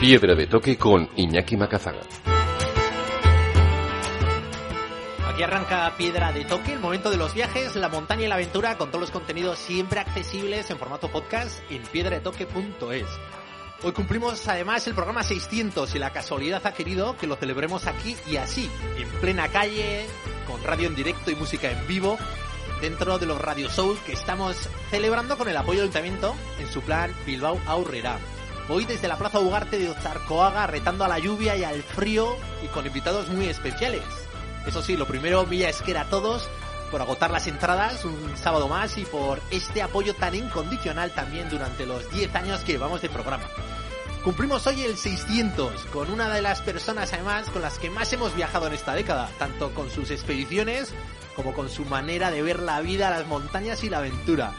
Piedra de Toque con Iñaki Macazaga. Aquí arranca Piedra de Toque, el momento de los viajes, la montaña y la aventura, con todos los contenidos siempre accesibles en formato podcast en piedradetoque.es. Hoy cumplimos además el programa 600 y la casualidad ha querido que lo celebremos aquí y así, en plena calle, con radio en directo y música en vivo, dentro de los Radio Soul que estamos celebrando con el apoyo del Ayuntamiento en su plan Bilbao Aurrera. Hoy desde la Plaza Ugarte de Ozarcoaga, retando a la lluvia y al frío y con invitados muy especiales. Eso sí, lo primero, Villa Esquera a todos por agotar las entradas un sábado más y por este apoyo tan incondicional también durante los 10 años que llevamos de programa. Cumplimos hoy el 600 con una de las personas además con las que más hemos viajado en esta década, tanto con sus expediciones como con su manera de ver la vida, las montañas y la aventura.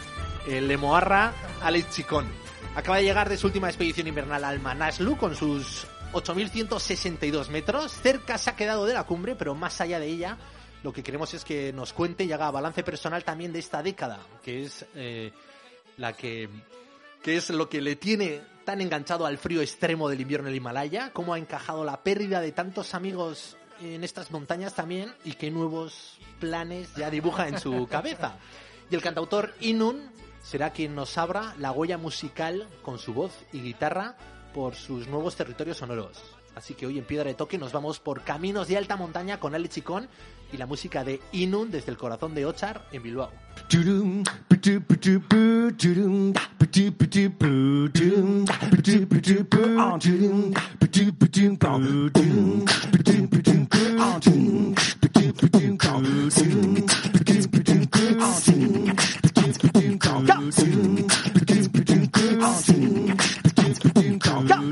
El Lemoarra Alex Chicón. Acaba de llegar de su última expedición invernal al Manaslu con sus 8.162 metros. Cerca se ha quedado de la cumbre, pero más allá de ella, lo que queremos es que nos cuente y haga balance personal también de esta década, que es eh, la que, que es lo que le tiene tan enganchado al frío extremo del invierno en el Himalaya, cómo ha encajado la pérdida de tantos amigos en estas montañas también y qué nuevos planes ya dibuja en su cabeza. Y el cantautor Inun será quien nos abra la huella musical con su voz y guitarra por sus nuevos territorios sonoros. Así que hoy en Piedra de Toque nos vamos por caminos de alta montaña con Alex Chicón y la música de Inun desde el corazón de Ochar en Bilbao.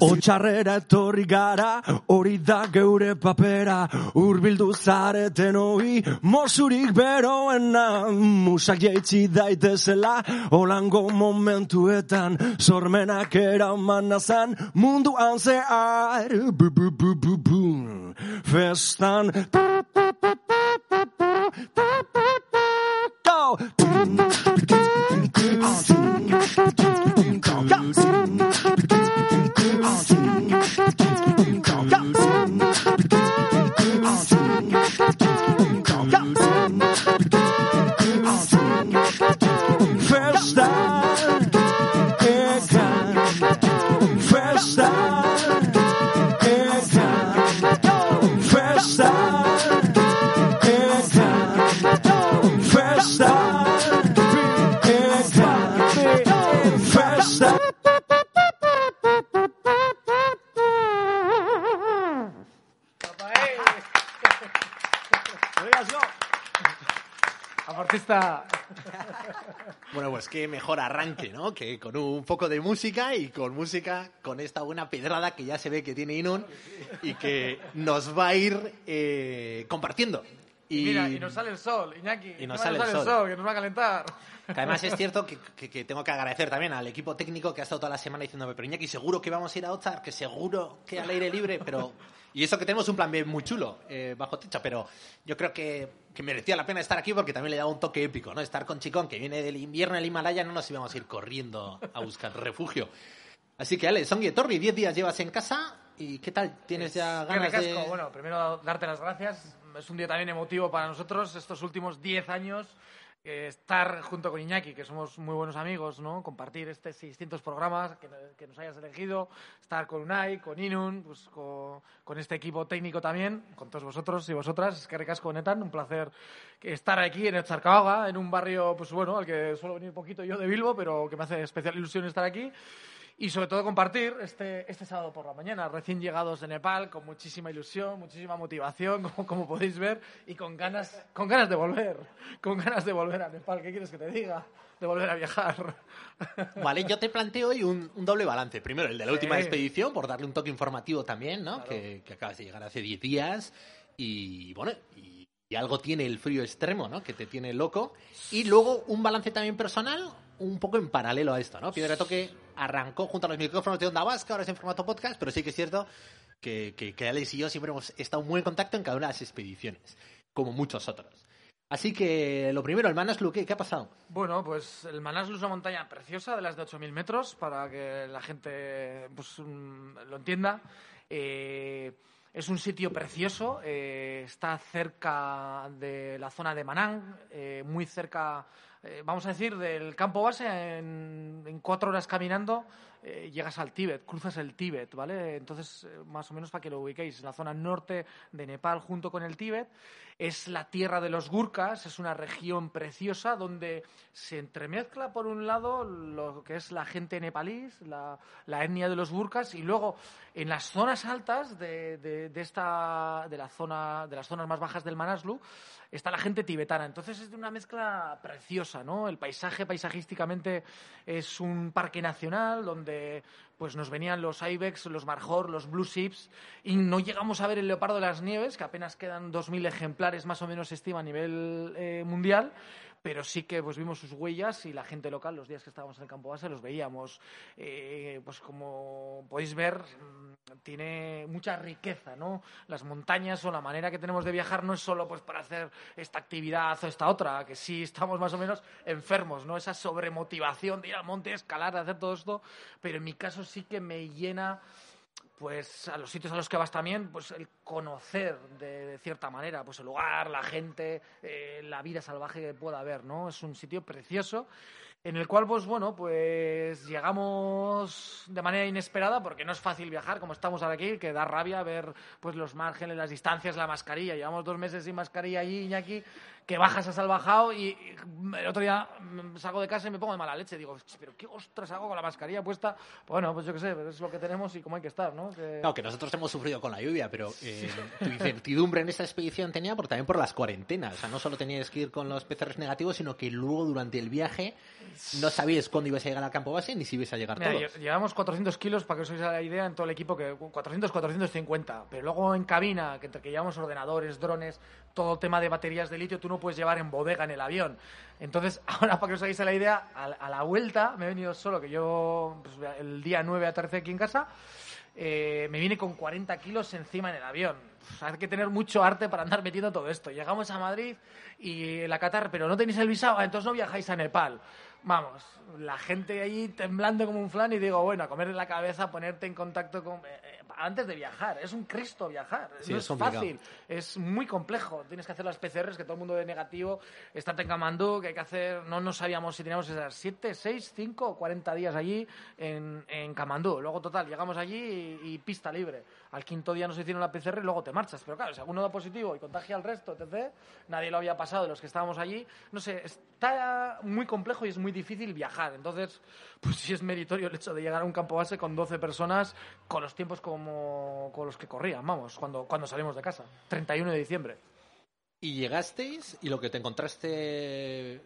Otxarrera etorri gara, hori da geure papera, urbildu zareten hoi, mosurik beroena, musak jaitsi daitezela, olango momentuetan, sormenak eraman nazan, munduan zehar, bu, bu, bu, bu, bu, festan, go. go. go. Apartista. Bueno, pues qué mejor arranque, ¿no? Que con un poco de música y con música, con esta buena pedrada que ya se ve que tiene Inun y que nos va a ir eh, compartiendo. Y mira, y nos sale el sol, Iñaki. Y nos Encima sale el sol. que nos va a calentar. Que además es cierto que, que- que tengo que agradecer también al equipo técnico que ha estado toda la semana diciéndome, pero Iñaki, seguro que vamos a ir a Ozar, que seguro que al aire libre, pero... Y eso que tenemos un plan B muy chulo, eh, bajo techo, pero yo creo que, que merecía la pena estar aquí porque también le daba un toque épico, ¿no? Estar con Chicón, que viene del invierno en el Himalaya, no nos íbamos a ir corriendo a buscar refugio. Así que, Ale, Songi Torri, 10 días llevas en casa y ¿qué tal? ¿Tienes ya Qué ganas de...? Bueno, primero darte las gracias. Es un día también emotivo para nosotros, estos últimos 10 años. Eh, estar junto con Iñaki, que somos muy buenos amigos, ¿no? Compartir este 600 programas que, nos hayas elegido, estar con Unai, con Inun, pues con, este equipo técnico también, con todos vosotros y vosotras. Es que recasco, Netan, un placer estar aquí en Echarcaoga, en un barrio, pues bueno, al que suelo venir poquito yo de Bilbo, pero que me hace especial ilusión estar aquí. Y sobre todo compartir este, este sábado por la mañana, recién llegados de Nepal, con muchísima ilusión, muchísima motivación, como, como podéis ver, y con ganas, con ganas de volver, con ganas de volver a Nepal. ¿Qué quieres que te diga? De volver a viajar. Vale, yo te planteo hoy un, un doble balance. Primero, el de la última Sí. expedición, por darle un toque informativo también, ¿no? Que, que acabas de llegar hace 10 días. Y bueno, y, y algo tiene el frío extremo, ¿no? Que te tiene loco. Y luego un balance también personal, un poco en paralelo a esto, ¿no? Piedra Toque arrancó junto a los micrófonos de Onda Vasca, ahora es en formato podcast, pero sí que es cierto que, que, Alex y yo siempre hemos estado muy en contacto en cada una de las expediciones, como muchos otros. Así que lo primero, el Manaslu, ¿qué, ¿qué ha pasado? Bueno, pues el Manaslu es una montaña preciosa de las de 8.000 metros para que la gente pues, mm, lo entienda. Eh, es un sitio precioso, eh, está cerca de la zona de Manang, eh, muy cerca, eh, vamos a decir, del campo base. En, en cuatro horas caminando eh, llegas al Tíbet, cruzas el Tíbet, ¿vale? Entonces, eh, más o menos para que lo ubiquéis, la zona norte de Nepal junto con el Tíbet es la tierra de los Gurkhas, es una región preciosa donde se entremezcla por un lado lo que es la gente nepalís, la, la etnia de los Gurkhas, y luego en las zonas altas de, de- de esta de la zona de las zonas más bajas del Manaslu está la gente tibetana. Entonces es de una mezcla preciosa, ¿no? El paisaje paisajísticamente es un parque nacional donde pues nos venían los ibex, los marjor, los blue ships y no llegamos a ver el leopardo de las nieves, que apenas quedan 2.000 ejemplares más o menos estima a nivel eh, mundial, pero sí que pues vimos sus huellas y la gente local los días que estábamos en el campo base los veíamos. Eh, pues como podéis ver mm, tiene mucha riqueza, ¿no? Las montañas o la manera que tenemos de viajar no es solo pues para hacer esta actividad o esta otra, que sí estamos más o menos enfermos, ¿no? Esa sobremotivación de ir al monte, escalar, de hacer todo esto, pero en mi caso sí que me llena pues a los sitios a los que vas también, pues el conocer de, de cierta manera, pues el lugar, la gente, eh, la vida salvaje que pueda haber, ¿no? Es un sitio precioso en el cual, pues bueno, pues llegamos de manera inesperada porque no es fácil viajar como estamos ahora aquí, que da rabia ver pues los márgenes, las distancias, la mascarilla. Llevamos dos meses sin mascarilla allí, Iñaki, que bajas a Salvajao y, y el otro día salgo de casa y me pongo de mala leche. Digo, "Ch, pero qué ostras hago con la mascarilla puesta. Bueno, pues yo qué sé, pero es lo que tenemos y cómo hay que estar, ¿no? Que- Claro, que nosotros hemos sufrido con la lluvia, pero eh, tu incertidumbre en esta expedición tenía por, también por las cuarentenas. O sea, no solo tenías que ir con los PCRs negativos, sino que luego durante el viaje no sabías cuándo ibas a llegar al campo base ni si ibas a llegar Mira, todos. lle- llevamos 400 kilos, para que os hagáis la idea, en todo el equipo, que 400, 450. Pero luego en cabina, que entre que llevamos ordenadores, drones, todo el tema de baterías de litio, tú no puedes llevar en bodega en el avión. Entonces, ahora para que os hagáis la idea, a, la vuelta me he venido solo, que yo pues, el día 9 aterricé aquí en casa, eh, me vine con 40 kilos encima en el avión. Hay que tener mucho arte para andar metiendo todo esto. Llegamos a Madrid y la Qatar, pero no tenéis el visado, Ah, entonces no viajáis a Nepal. Vamos, la gente ahí temblando como un flan y digo, bueno, a comer en la cabeza, ponerte en contacto con... antes de viajar, es un Cristo viajar, Sí, no es fácil, es muy complejo. Tienes que hacer las PCRs, que todo el mundo de negativo, estate en Kamandú, que hay que hacer, no, no sabíamos si teníamos esas 7, 6, 5 o 40 días allí en, en Kamandú. Luego, total, llegamos allí y, y pista libre. Al quinto día nos hicieron la PCR y luego te marchas. Pero claro, si alguno da positivo y contagia al resto, etc., nadie lo había pasado de los que estábamos allí. No sé, está muy complejo y es muy difícil viajar. Entonces, pues sí es meritorio el hecho de llegar a un campo base con 12 personas con los tiempos como con los que corrían, vamos, cuando, cuando salimos de casa. 31 de diciembre. Y llegasteis y lo que te encontraste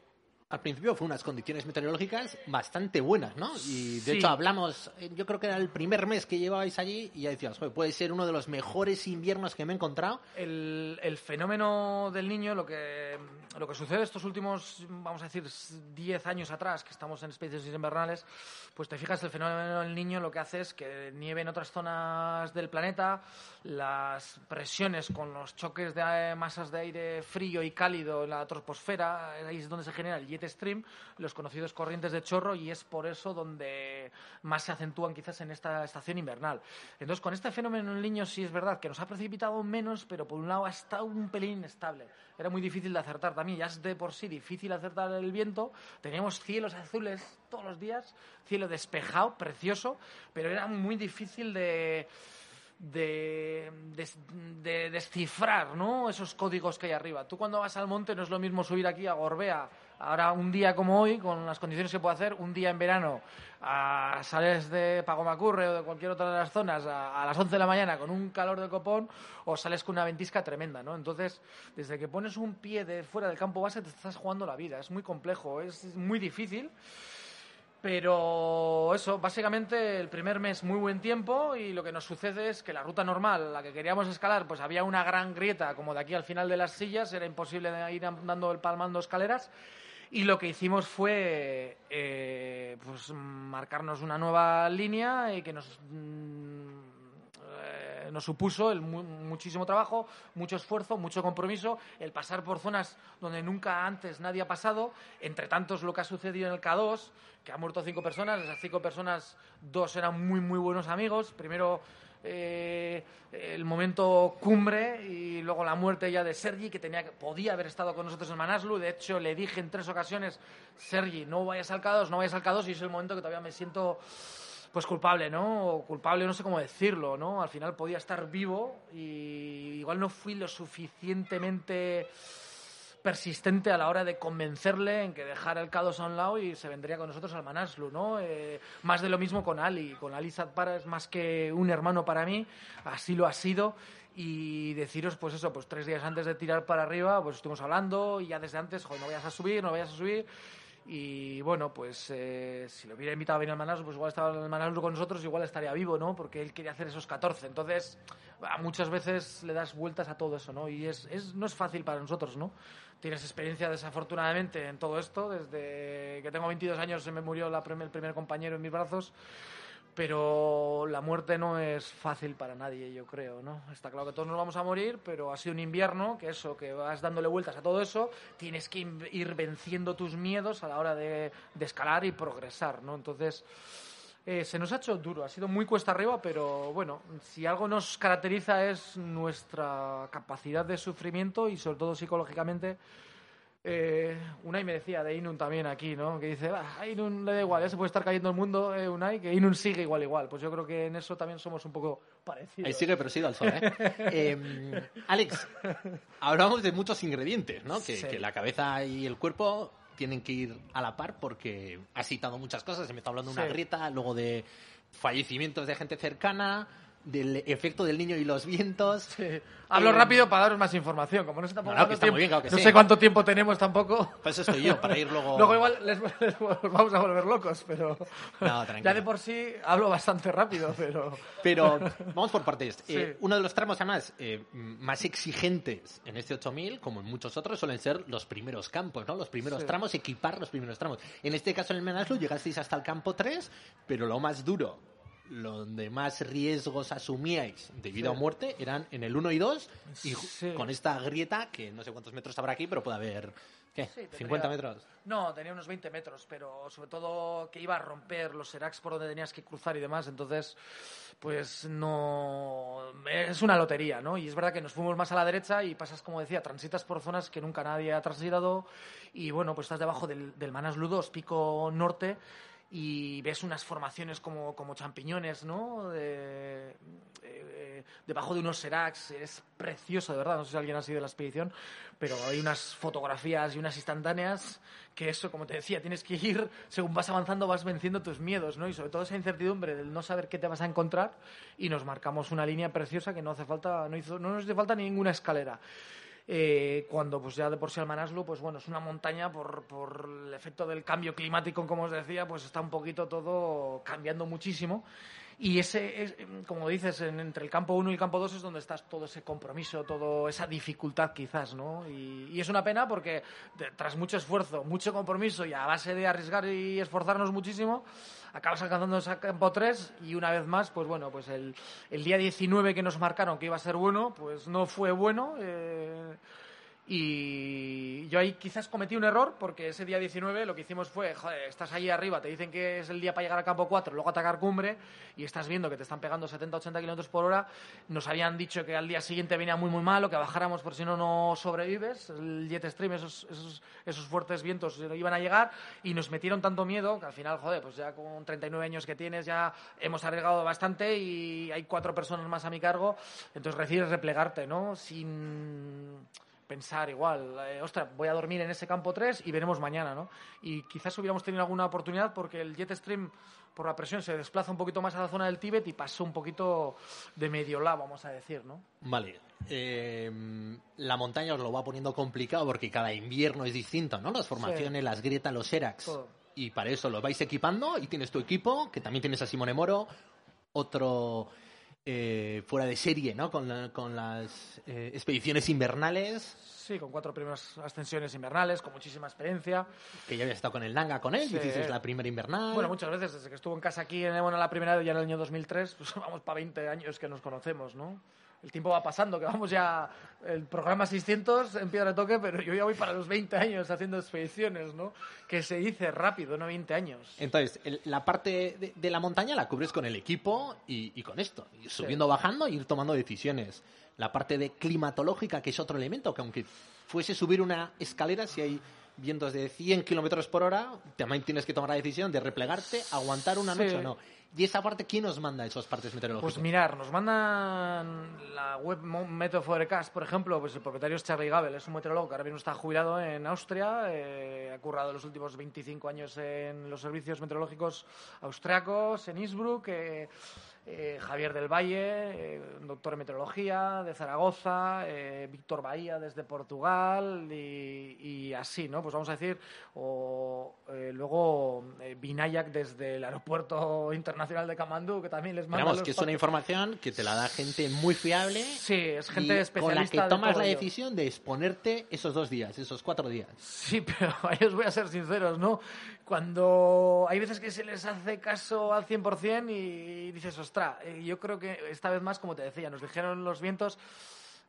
al principio fue unas condiciones meteorológicas bastante buenas, ¿no? Y de Sí. hecho hablamos, eh, yo creo que era el primer mes que llevabais allí y ya decías, "Joder, puede ser uno de los mejores inviernos que me he encontrado. el, el fenómeno del niño, lo que, lo que sucede estos últimos, vamos a decir, 10 años atrás, que estamos en especies invernales, pues te fijas, el fenómeno del niño lo que hace es que nieve en otras zonas del planeta, las presiones con los choques de eh, masas de aire frío y cálido en la troposfera, ahí es donde se genera el jet stream, los conocidos corrientes de chorro, y es por eso donde más se acentúan quizás en esta estación invernal. Entonces, con este fenómeno en niño sí es verdad que nos ha precipitado menos, pero por un lado ha estado un pelín inestable. Era muy difícil de acertar también, ya es de por sí difícil acertar el viento. Teníamos cielos azules todos los días, cielo despejado, precioso, pero era muy difícil de de, de descifrar ¿no? esos códigos que hay arriba. Tú cuando vas al monte no es lo mismo subir aquí a Gorbea, ahora un día como hoy, con las condiciones que puede hacer, un día en verano, a, sales de Pagomacurre o de cualquier otra de las zonas a, a las 11 de la mañana con un calor de copón o sales con una ventisca tremenda. ¿no? Entonces, desde que pones un pie de fuera del campo base te estás jugando la vida. Es muy complejo, es muy difícil. Pero eso, básicamente el primer mes muy buen tiempo y lo que nos sucede es que la ruta normal, la que queríamos escalar, pues había una gran grieta como de aquí al final de las sillas, era imposible ir andando el palmando escaleras y lo que hicimos fue eh, pues marcarnos una nueva línea que nos mm, eh, nos supuso el mu- muchísimo trabajo, mucho esfuerzo, mucho compromiso, el pasar por zonas donde nunca antes nadie ha pasado, entre tantos lo que ha sucedido en el K2, que han muerto cinco personas, esas cinco personas, dos eran muy, muy buenos amigos. Primero eh, el momento cumbre y luego la muerte ya de Sergi, que tenía podía haber estado con nosotros en Manaslu. De hecho, le dije en tres ocasiones, Sergi, no vayas al K2, no vayas al K2, y es el momento que todavía me siento pues culpable, ¿no? O culpable, no sé cómo decirlo, ¿no? Al final podía estar vivo y igual no fui lo suficientemente persistente a la hora de convencerle en que dejara el K2 a un lado y se vendría con nosotros al Manaslu, ¿no? Eh, más de lo mismo con Ali. Con Ali Sadpara es más que un hermano para mí, así lo ha sido. Y deciros, pues eso, pues tres días antes de tirar para arriba, pues estuvimos hablando y ya desde antes, joder, no vayas a subir, no vayas a subir. Y bueno, pues eh, si lo hubiera invitado a venir al Manaslu, pues igual estaba en el Manaslu con nosotros, igual estaría vivo, ¿no? Porque él quería hacer esos 14. Entonces, muchas veces le das vueltas a todo eso, ¿no? Y es, no es fácil para nosotros, ¿no? Tienes experiencia, desafortunadamente, en todo esto. Desde que tengo 22 años se me murió la prim- el primer compañero en mis brazos. Pero la muerte no es fácil para nadie, yo creo, ¿no? Está claro que todos nos vamos a morir, pero ha sido un invierno, que eso, que vas dándole vueltas a todo eso, tienes que ir venciendo tus miedos a la hora de, de escalar y progresar, ¿no? Entonces, eh, se nos ha hecho duro, ha sido muy cuesta arriba, pero bueno, si algo nos caracteriza es nuestra capacidad de sufrimiento y sobre todo psicológicamente. Eh, Unai me decía de Inun también aquí, ¿no? Que dice, "Bah, a Inun le da igual, ya se puede estar cayendo el mundo, eh, Unai, que Inun sigue igual, igual. Pues yo creo que en eso también somos un poco parecidos. Ahí sigue, pero sigue al sol, ¿eh? Eh, Alex, hablamos de muchos ingredientes, ¿no? Que, Sí. que la cabeza y el cuerpo tienen que ir a la par porque has citado muchas cosas. Se me está hablando de una Sí. grieta, luego de fallecimientos de gente cercana, del efecto del niño y los vientos. Sí. Hablo Eh, rápido para daros más información. Como no sé tampoco No, no, que está tiempo, muy bien, claro que no sí. sé cuánto tiempo tenemos tampoco. Pues eso estoy yo, para ir luego... Luego igual les, les vamos a volver locos, pero No, tranquilo. ya de por sí hablo bastante rápido, pero Pero vamos por partes. Sí. Eh, uno de los tramos, además, eh, más exigentes en este 8000, como en muchos otros, suelen ser los primeros campos, ¿no? Los primeros tramos, equipar los primeros tramos. En este caso, en el Menaslu, llegasteis hasta el campo 3, pero lo más duro, donde más riesgos asumíais de vida Sí. o muerte, eran en el 1 y 2, y Sí. con esta grieta, que no sé cuántos metros habrá aquí, pero puede haber, ¿qué? Sí, tendría- 50 metros. No, tenía unos 20 metros, pero sobre todo que iba a romper los seracs por donde tenías que cruzar y demás, entonces, pues no. Es una lotería, ¿no? Y es verdad que nos fuimos más a la derecha y pasas, como decía, transitas por zonas que nunca nadie ha transitado y bueno, pues estás debajo del, del Manaslu 2, pico norte. Y ves unas formaciones como, como champiñones, ¿no? Eh, eh, debajo de unos seracs. Es precioso, de verdad. No sé si alguien ha sido de la expedición, pero hay unas fotografías y unas instantáneas que eso, como te decía, tienes que ir, según vas avanzando, vas venciendo tus miedos, ¿no? Y sobre todo esa incertidumbre del no saber qué te vas a encontrar y nos marcamos una línea preciosa que no hace falta, no, hizo, no nos hace falta ninguna escalera. Eh, cuando pues ya de por sí el Manaslu, pues bueno, es una montaña por, por el efecto del cambio climático, como os decía, pues está un poquito todo cambiando muchísimo. Y ese, es, como dices, en- entre el campo 1 y el campo 2 es donde está todo ese compromiso, toda esa dificultad quizás, ¿no? Y, es una pena porque tras mucho esfuerzo, mucho compromiso y a base de arriesgar y esforzarnos muchísimo, acabas alcanzando ese campo 3 y una vez más, pues bueno, pues el, el día 19 que nos marcaron que iba a ser bueno, pues no fue bueno. eh, y yo ahí quizás cometí un error porque ese día 19 lo que hicimos fue, joder, estás ahí arriba, te dicen que es el día para llegar al campo 4, luego atacar cumbre y estás viendo que te están pegando 70-80 kilómetros por hora. Nos habían dicho que al día siguiente venía muy muy malo, que bajáramos por si no no sobrevives. El jet stream, esos, esos, esos fuertes vientos iban a llegar y nos metieron tanto miedo que al final, joder, pues ya con 39 años que tienes ya hemos arriesgado bastante y hay cuatro personas más a mi cargo. Entonces decides replegarte, ¿no? Sin pensar igual, eh, ostras, voy a dormir en ese campo 3 y veremos mañana, ¿no? Y quizás hubiéramos tenido alguna oportunidad porque el Jetstream, por la presión, se desplaza un poquito más a la zona del Tíbet y pasó un poquito de medio lado, vamos a decir, ¿no? Vale. Eh, la montaña os lo va poniendo complicado porque cada invierno es distinto, ¿no? Las formaciones, las grietas, los. Todo. Y para eso lo vais equipando y tienes tu equipo, que también tienes a Simone Moro, otro eh, fuera de serie, ¿no? Con, la- con las eh, expediciones invernales, Sí, con cuatro primeras ascensiones invernales, con muchísima experiencia. que ya habías estado con el Nanga con él, Sí. hiciste la primera invernal. Bueno, muchas veces, desde que estuvo en casa aquí, en, bueno, la primera ya en el año 2003, pues vamos para 20 años que nos conocemos, ¿no? El tiempo va pasando, que vamos ya, el programa 600 en Piedra de Toque, pero yo ya voy para los 20 años haciendo expediciones, ¿no? Que se dice rápido, no 20 años. Entonces, el- la parte de, de la montaña la cubres con el equipo y, y con esto, ir subiendo, bajando e ir tomando decisiones. La parte de climatológica, que es otro elemento, que aunque fuese subir una escalera, si hay vientos de 100 kilómetros por hora, también tienes que tomar la decisión de replegarte, aguantar una Sí. noche o no. Y esa parte, ¿quién nos manda esos partes meteorológicos? Pues mirar, nos mandan la web Meteo Forecast, por ejemplo, pues el propietario es Charlie Gabel, es un meteorólogo que ahora mismo está jubilado en Austria, eh, ha currado los últimos 25 años en los servicios meteorológicos austriacos, en Innsbruck, eh, eh, Javier del Valle, eh, doctor en meteorología de Zaragoza, eh, Víctor Bahía desde Portugal y, y así, ¿no? Pues vamos a decir, o eh, luego eh, Vinayak desde el aeropuerto internacional de Kamandú, que también les manda Vamos, los que es una información que te la da gente muy fiable. Sí, es y gente especialista. Con la que tomas la decisión de exponerte esos dos días, esos cuatro días. Sí, pero ahí os voy a ser sinceros, ¿no? Cuando hay veces que se les hace caso al 100% y dices, ostra, eh, yo creo que esta vez más, como te decía, nos dijeron los vientos,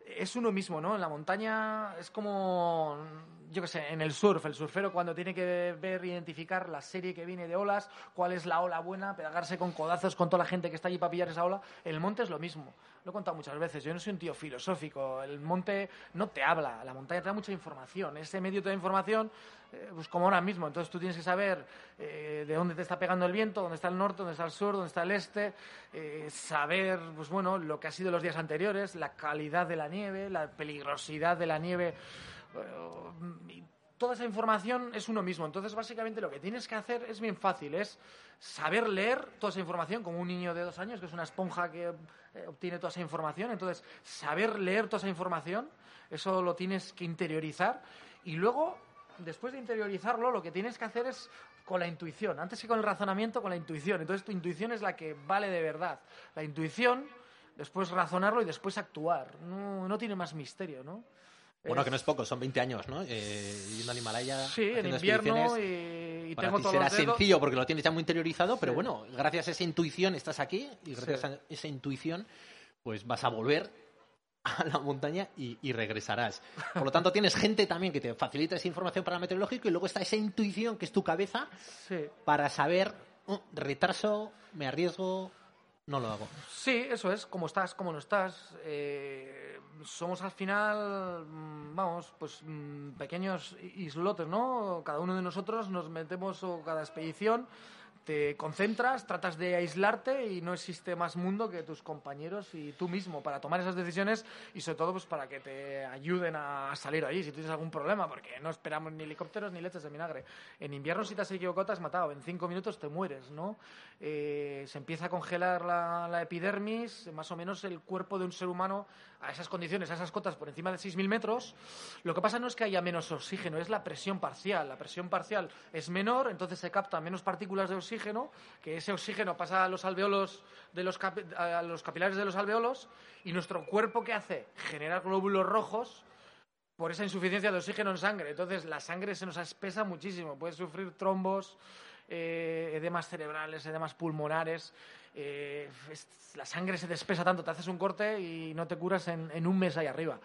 es uno mismo, ¿no? En la montaña es como, yo qué sé, en el surf, el surfero cuando tiene que ver, identificar la serie que viene de olas, cuál es la ola buena, pegarse con codazos con toda la gente que está allí para pillar esa ola, el monte es lo mismo. Lo he contado muchas veces, yo no soy un tío filosófico, el monte no te habla, la montaña te da mucha información, ese medio te da información, eh, pues como ahora mismo, entonces tú tienes que saber eh, de dónde te está pegando el viento, dónde está el norte, dónde está el sur, dónde está el este, eh, saber, pues bueno, lo que ha sido los días anteriores, la calidad de la nieve, la peligrosidad de la nieve, y toda esa información es uno mismo. Entonces, básicamente lo que tienes que hacer es bien fácil, es saber leer toda esa información como un niño de dos años, que es una esponja que eh, obtiene toda esa información. Entonces, saber leer toda esa información, eso lo tienes que interiorizar y luego, después de interiorizarlo, lo que tienes que hacer es con la intuición, antes que con el razonamiento, con la intuición. Entonces, tu intuición es la que vale de verdad. La intuición, después razonarlo y después actuar. No, no tiene más misterio, ¿no? Bueno, Es- que no es poco, son 20 años, ¿no? Eh, yendo al Himalaya. Sí, en invierno y, y Para tengo ti será dedos. sencillo porque lo tienes ya muy interiorizado, pero Sí. bueno, gracias a esa intuición estás aquí y gracias Sí. a esa intuición, pues vas a volver a la montaña y, y regresarás. Por lo tanto, tienes gente también que te facilita esa información para el meteorológico y luego está esa intuición que es tu cabeza Sí. para saber, "Oh, retraso, me arriesgo, no lo hago. Sí, eso es, cómo estás, cómo no estás. Eh, somos al final, mm, vamos, pues mm, pequeños islotes, ¿no? Cada uno de nosotros nos metemos o cada expedición, te concentras, tratas de aislarte y no existe más mundo que tus compañeros y tú mismo para tomar esas decisiones y sobre todo pues para que te ayuden a salir ahí si tienes algún problema, porque no esperamos ni helicópteros ni leches de vinagre. En invierno si te has equivocado te has matado, en cinco minutos te mueres, ¿no? Eh, se empieza a congelar la, la epidermis, más o menos el cuerpo de un ser humano a esas condiciones, a esas cotas por encima de 6.000 metros. Lo que pasa no es que haya menos oxígeno, es la presión parcial. La presión parcial es menor, entonces se captan menos partículas de oxígeno, que ese oxígeno pasa a los alveolos de los, a los capilares de los alveolos y nuestro cuerpo ¿qué hace? Generar glóbulos rojos por esa insuficiencia de oxígeno en sangre. Entonces la sangre se nos espesa muchísimo, puedes sufrir trombos, eh, edemas cerebrales, edemas pulmonares. eh, la sangre se te espesa tanto, te haces un corte y no te curas en, en un mes ahí arriba.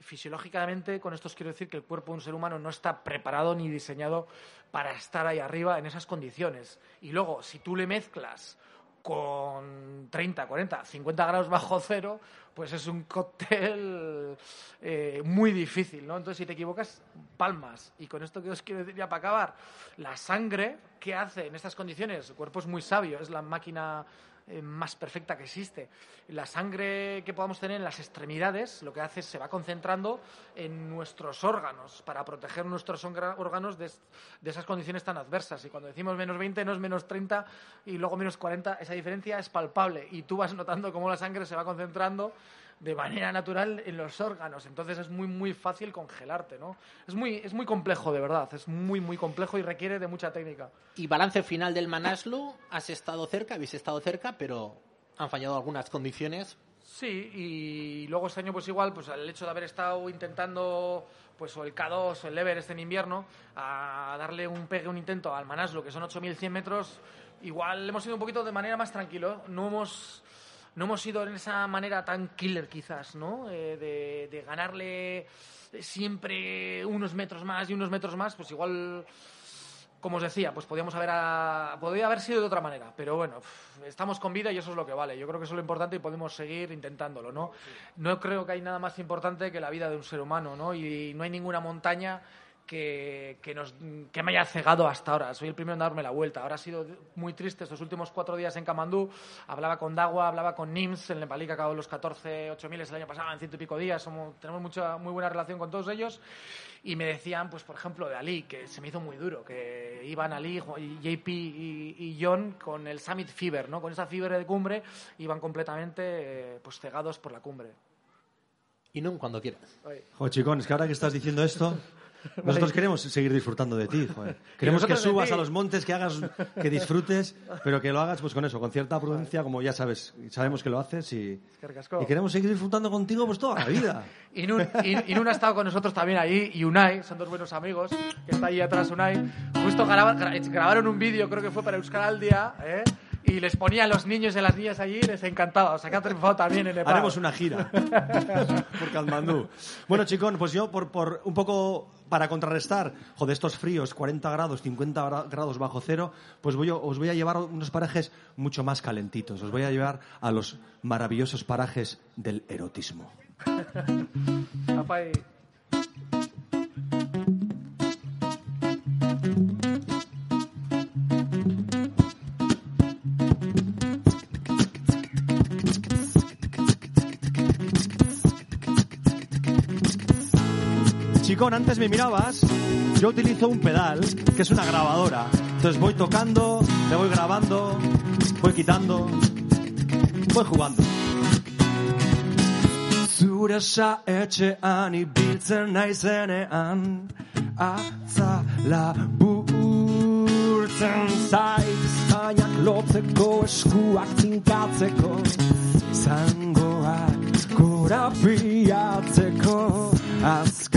Fisiológicamente, con esto os quiero decir que el cuerpo de un ser humano no está preparado ni diseñado para estar ahí arriba en esas condiciones. Y luego, si tú le mezclas con 30, 40, 50 grados bajo cero, pues es un cóctel eh, muy difícil, ¿no? Entonces, si te equivocas, palmas. Y con esto que os quiero decir ya para acabar, la sangre, ¿qué hace en estas condiciones? El cuerpo es muy sabio, es la máquina eh, más perfecta que existe. La sangre que podamos tener en las extremidades lo que hace es se va concentrando en nuestros órganos para proteger nuestros órganos de esas condiciones tan adversas. Y cuando decimos menos 20 no es menos 30 y luego menos 40, esa diferencia es palpable y tú vas notando cómo la sangre se va concentrando de manera natural en los órganos. Entonces es muy, muy fácil congelarte, ¿no? Es muy, es muy complejo, de verdad. Es muy, muy complejo y requiere de mucha técnica. Y balance final del Manaslu, has estado cerca, habéis estado cerca, pero han fallado algunas condiciones. Sí, y luego este año pues igual, pues el hecho de haber estado intentando pues o el K2 o el Everest en invierno, a darle un pegue, un intento al Manaslu, que son 8.100 metros, igual hemos ido un poquito de manera más tranquilo, no hemos no hemos ido en esa manera tan killer quizás, ¿no? Eh, de, de ganarle siempre unos metros más y unos metros más, pues igual como os decía, pues podíamos haber, a- podría haber sido de otra manera, pero bueno, estamos con vida y eso es lo que vale. Yo creo que eso es lo importante y podemos seguir intentándolo, ¿no? No creo que hay nada más importante que la vida de un ser humano, ¿no? Y no hay ninguna montaña que, que, nos, que me haya cegado hasta ahora. Soy el primero en darme la vuelta. Ahora ha sido muy triste estos últimos cuatro días en Kamandú. Hablaba con Dagua, hablaba con Nims, el nepalí que acabó los 14, 8 miles el año pasado, en ciento y pico días. Somos, tenemos mucha, muy buena relación con todos ellos. Y me decían, pues por ejemplo, de Ali, que se me hizo muy duro, que iban Ali, Jo- y JP y, y John con el Summit Fever, ¿no? Con esa fiebre de cumbre, iban completamente eh, pues cegados por la cumbre. Y no cuando quieras. Ay. Joder, chicón, es que ahora que estás diciendo esto, nosotros queremos seguir disfrutando de ti, joder. Queremos que subas a los montes, que hagas, que disfrutes, pero que lo hagas pues con eso, con cierta prudencia, como ya sabes, sabemos que lo haces y, queremos seguir disfrutando contigo pues toda la vida. Y Nun, y- y Nun ha estado con nosotros también ahí, y Unai, son dos buenos amigos, que está ahí atrás Unai. Justo graba- gra- grabaron un vídeo, creo que fue para Euskal al día, ¿eh? Y les ponía a los niños y a las niñas allí y les encantaba. O sea, que ha triunfado también en Nepal. Haremos una gira por Katmandú. Bueno, chicón, pues yo por, por un poco para contrarrestar, joder, estos fríos, 40 grados, 50 gra- grados bajo cero, pues voy, a- os voy a llevar a unos parajes mucho más calentitos. Os voy a llevar a los maravillosos parajes del erotismo. Chicón, antes me mirabas, yo utilizo un pedal, que es una grabadora. Entonces voy tocando, me voy grabando, voy quitando, voy jugando. Zure etxean ibiltzen naizenean Atzala burtzen zait Zainak lotzeko eskuak tinkatzeko Zangoak korapiatzeko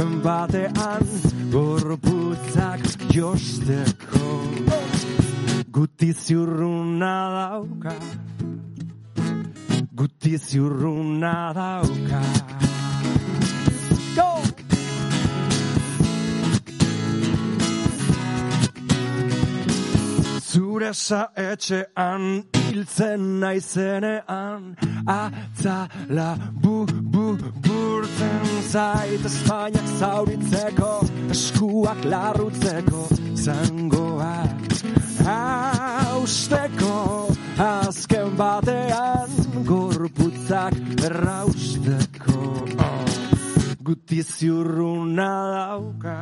Azken batean gorputzak josteko Guti ziurruna dauka Guti ziurruna dauka Go! Zure etxean hiltzen naizenean Atzala bu, bu, burtzen zait Espainak zauritzeko, eskuak larrutzeko Zangoak hausteko Azken batean gorputzak errausteko. Guti ziurruna dauka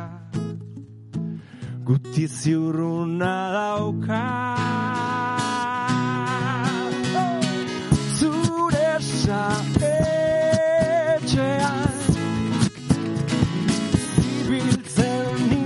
Guti ziurruna dauka Zure etxean Ibiltzen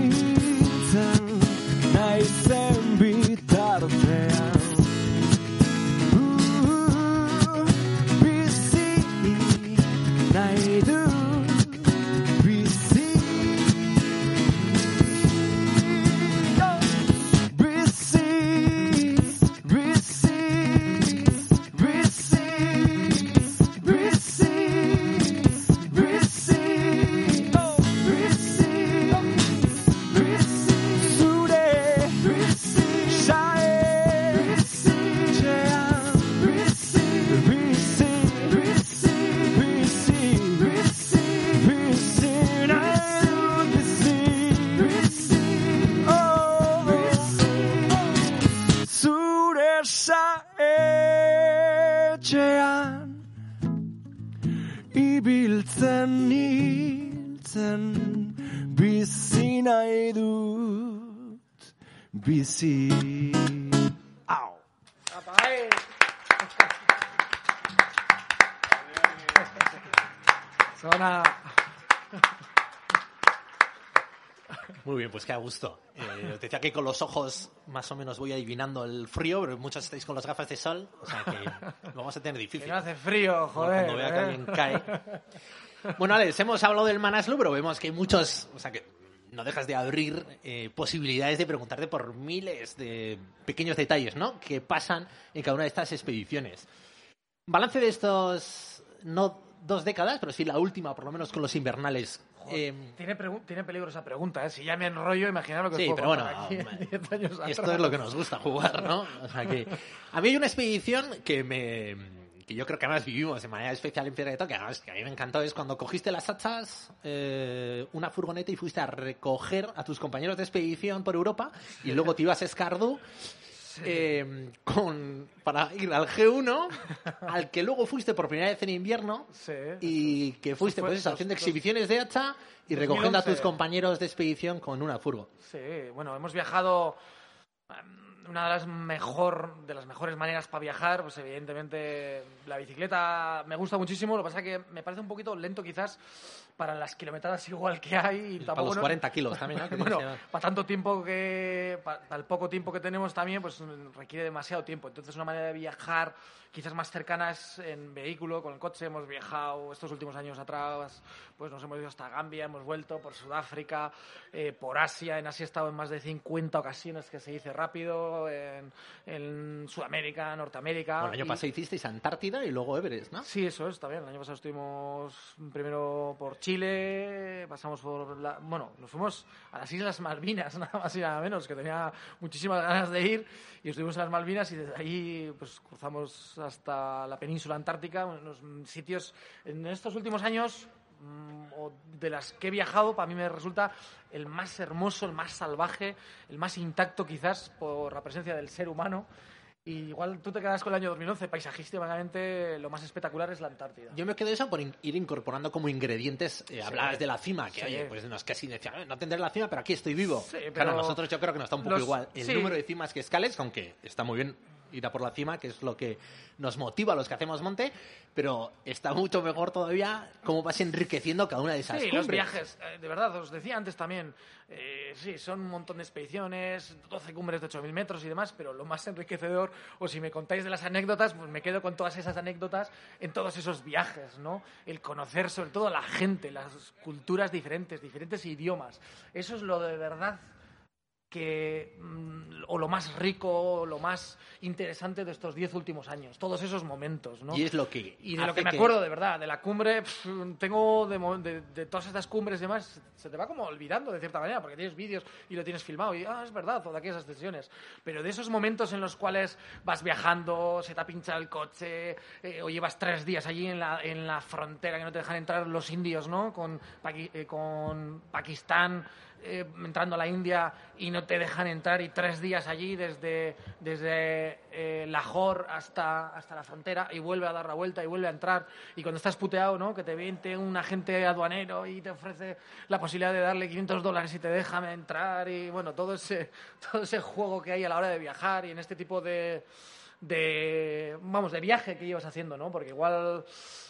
bizi Au. Zona. Muy bien, pues qué a gusto. Eh, os decía que con los ojos más o menos voy adivinando el frío, pero muchos estáis con las gafas de sol, o sea que lo vamos a tener Que difícil. no hace frío, joder. Cuando vea que ¿eh? alguien cae. Bueno, Alex, hemos hablado del Manaslu, pero vemos que hay muchos, o sea que no dejas de abrir eh, posibilidades de preguntarte por miles de pequeños detalles, ¿no? Que pasan en cada una de estas expediciones. Balance de estos, no dos décadas, pero sí la última, por lo menos con los invernales. Eh, Tiene, tiene peligro esa pregunta, ¿eh? Si ya me enrollo, imaginar lo que Sí, pero bueno, contar aquí hombre, 10 años esto atrás. es lo que nos gusta jugar, ¿no? O sea que a mí hay una expedición que me que yo creo que además vivimos de manera especial en Piedra de Toque, además que a mí me encantó es cuando cogiste las hachas, eh, una furgoneta y fuiste a recoger a tus compañeros de expedición por Europa y luego te ibas a Escardú eh, con, para ir al G1, al que luego fuiste por primera vez en invierno Sí. y que fuiste pues dos- haciendo exhibiciones de hacha y recogiendo a 2011. tus compañeros de expedición con una furgo. Sí, bueno, hemos viajado. em, Una de las mejor, de las mejores maneras para viajar, pues evidentemente la bicicleta me gusta muchísimo. Lo que pasa es que me parece un poquito lento quizás para las kilometradas igual que hay. Y Para tampoco los no- 40 kilos también, ¿no? Bueno, para tanto tiempo que, para, el poco tiempo que tenemos también, pues requiere demasiado tiempo. Entonces, una manera de viajar quizás más cercana es en vehículo, con el coche. Hemos viajado estos últimos años atrás, pues nos hemos ido hasta Gambia, hemos vuelto por Sudáfrica, eh, por Asia. En Asia he estado en más de 50 ocasiones, que se dice rápido, en, en Sudamérica, Norteamérica. Bueno, el año y- pasado hicisteis Antártida y luego Everest, ¿no? Sí, eso es, también. El año pasado estuvimos primero por Chile, pasamos por la... Bueno, nos fuimos a las Islas Malvinas, nada más y nada menos, que tenía muchísimas ganas de ir, y estuvimos en las Malvinas y desde ahí pues cruzamos hasta la península antártica, unos sitios en estos últimos años mm, o de las que he viajado, para mí me resulta el más hermoso, el más salvaje, el más intacto quizás por la presencia del ser humano. Y igual tú te quedas con el año 2011, paisajísticamente lo más espectacular es la Antártida. Yo me quedé eso por in- ir incorporando como ingredientes. eh, hablabas de la cima, que Sí. oye, pues no es casi decía, "Eh, no tendré la cima, pero aquí estoy vivo. Sí, Claro, nosotros yo creo que nos está un poco los- igual. El número de cimas que escales, aunque está muy bien ir a por la cima, que es lo que nos motiva a los que hacemos monte, pero está mucho mejor todavía cómo vas enriqueciendo cada una de esas Sí, los cumbres. viajes, eh, de verdad, os decía antes también, eh, sí, son un montón de expediciones, 12 cumbres de 8.000 metros y demás, pero lo más enriquecedor, o si me contáis de las anécdotas, pues me quedo con todas esas anécdotas en todos esos viajes, ¿no? El conocer sobre todo la gente, las culturas diferentes, diferentes idiomas. Eso es lo de verdad que mm, o lo más rico, o lo más interesante de estos 10 últimos años, todos esos momentos, ¿no? Y es lo que. Y de lo que me acuerdo, de verdad, de la cumbre, pf, tengo de, de, de todas estas cumbres y demás, se te va como olvidando de cierta manera, porque tienes vídeos y lo tienes filmado y, ah, es verdad, todas aquellas sesiones. Pero de esos momentos en los cuales vas viajando, se te ha pinchado el coche, eh, o llevas tres días allí en la, en la frontera que no te dejan entrar los indios, ¿no? Con, eh, con Pakistán, eh, entrando a la India y no te dejan entrar y tres días allí desde, desde eh, Lahore hasta, hasta la frontera y vuelve a dar la vuelta y vuelve a entrar y cuando estás puteado, ¿no? Que te viene un agente aduanero y te ofrece la posibilidad de darle 500 dólares y te deja entrar y bueno, todo ese, todo ese juego que hay a la hora de viajar y en este tipo de de vamos de viaje que llevas haciendo no porque igual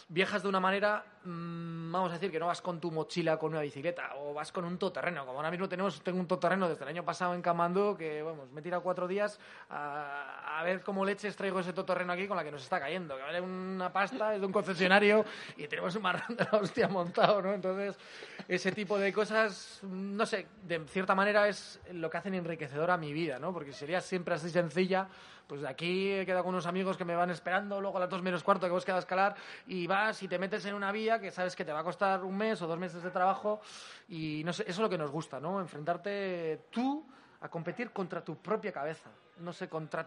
viajas de una manera mm, vamos a decir que no vas con tu mochila con una bicicleta o vas con un todoterreno. Como ahora mismo tenemos tengo un todoterreno desde el año pasado en Camandú que vamos me he tirado cuatro días a, a ver cómo leches traigo ese todoterreno aquí con la que nos está cayendo que vale una pasta es de un concesionario y tenemos un marrón de la hostia montado no entonces ese tipo de cosas no sé de cierta manera es lo que hacen enriquecedor a mi vida no porque sería siempre así sencilla pues de aquí he quedado con unos amigos que me van esperando, luego a las dos menos cuarto que vos quedas a escalar y vas y te metes en una vía que sabes que te va a costar un mes o dos meses de trabajo y no sé, eso es lo que nos gusta, ¿no? Enfrentarte tú a competir contra tu propia cabeza, no sé, contra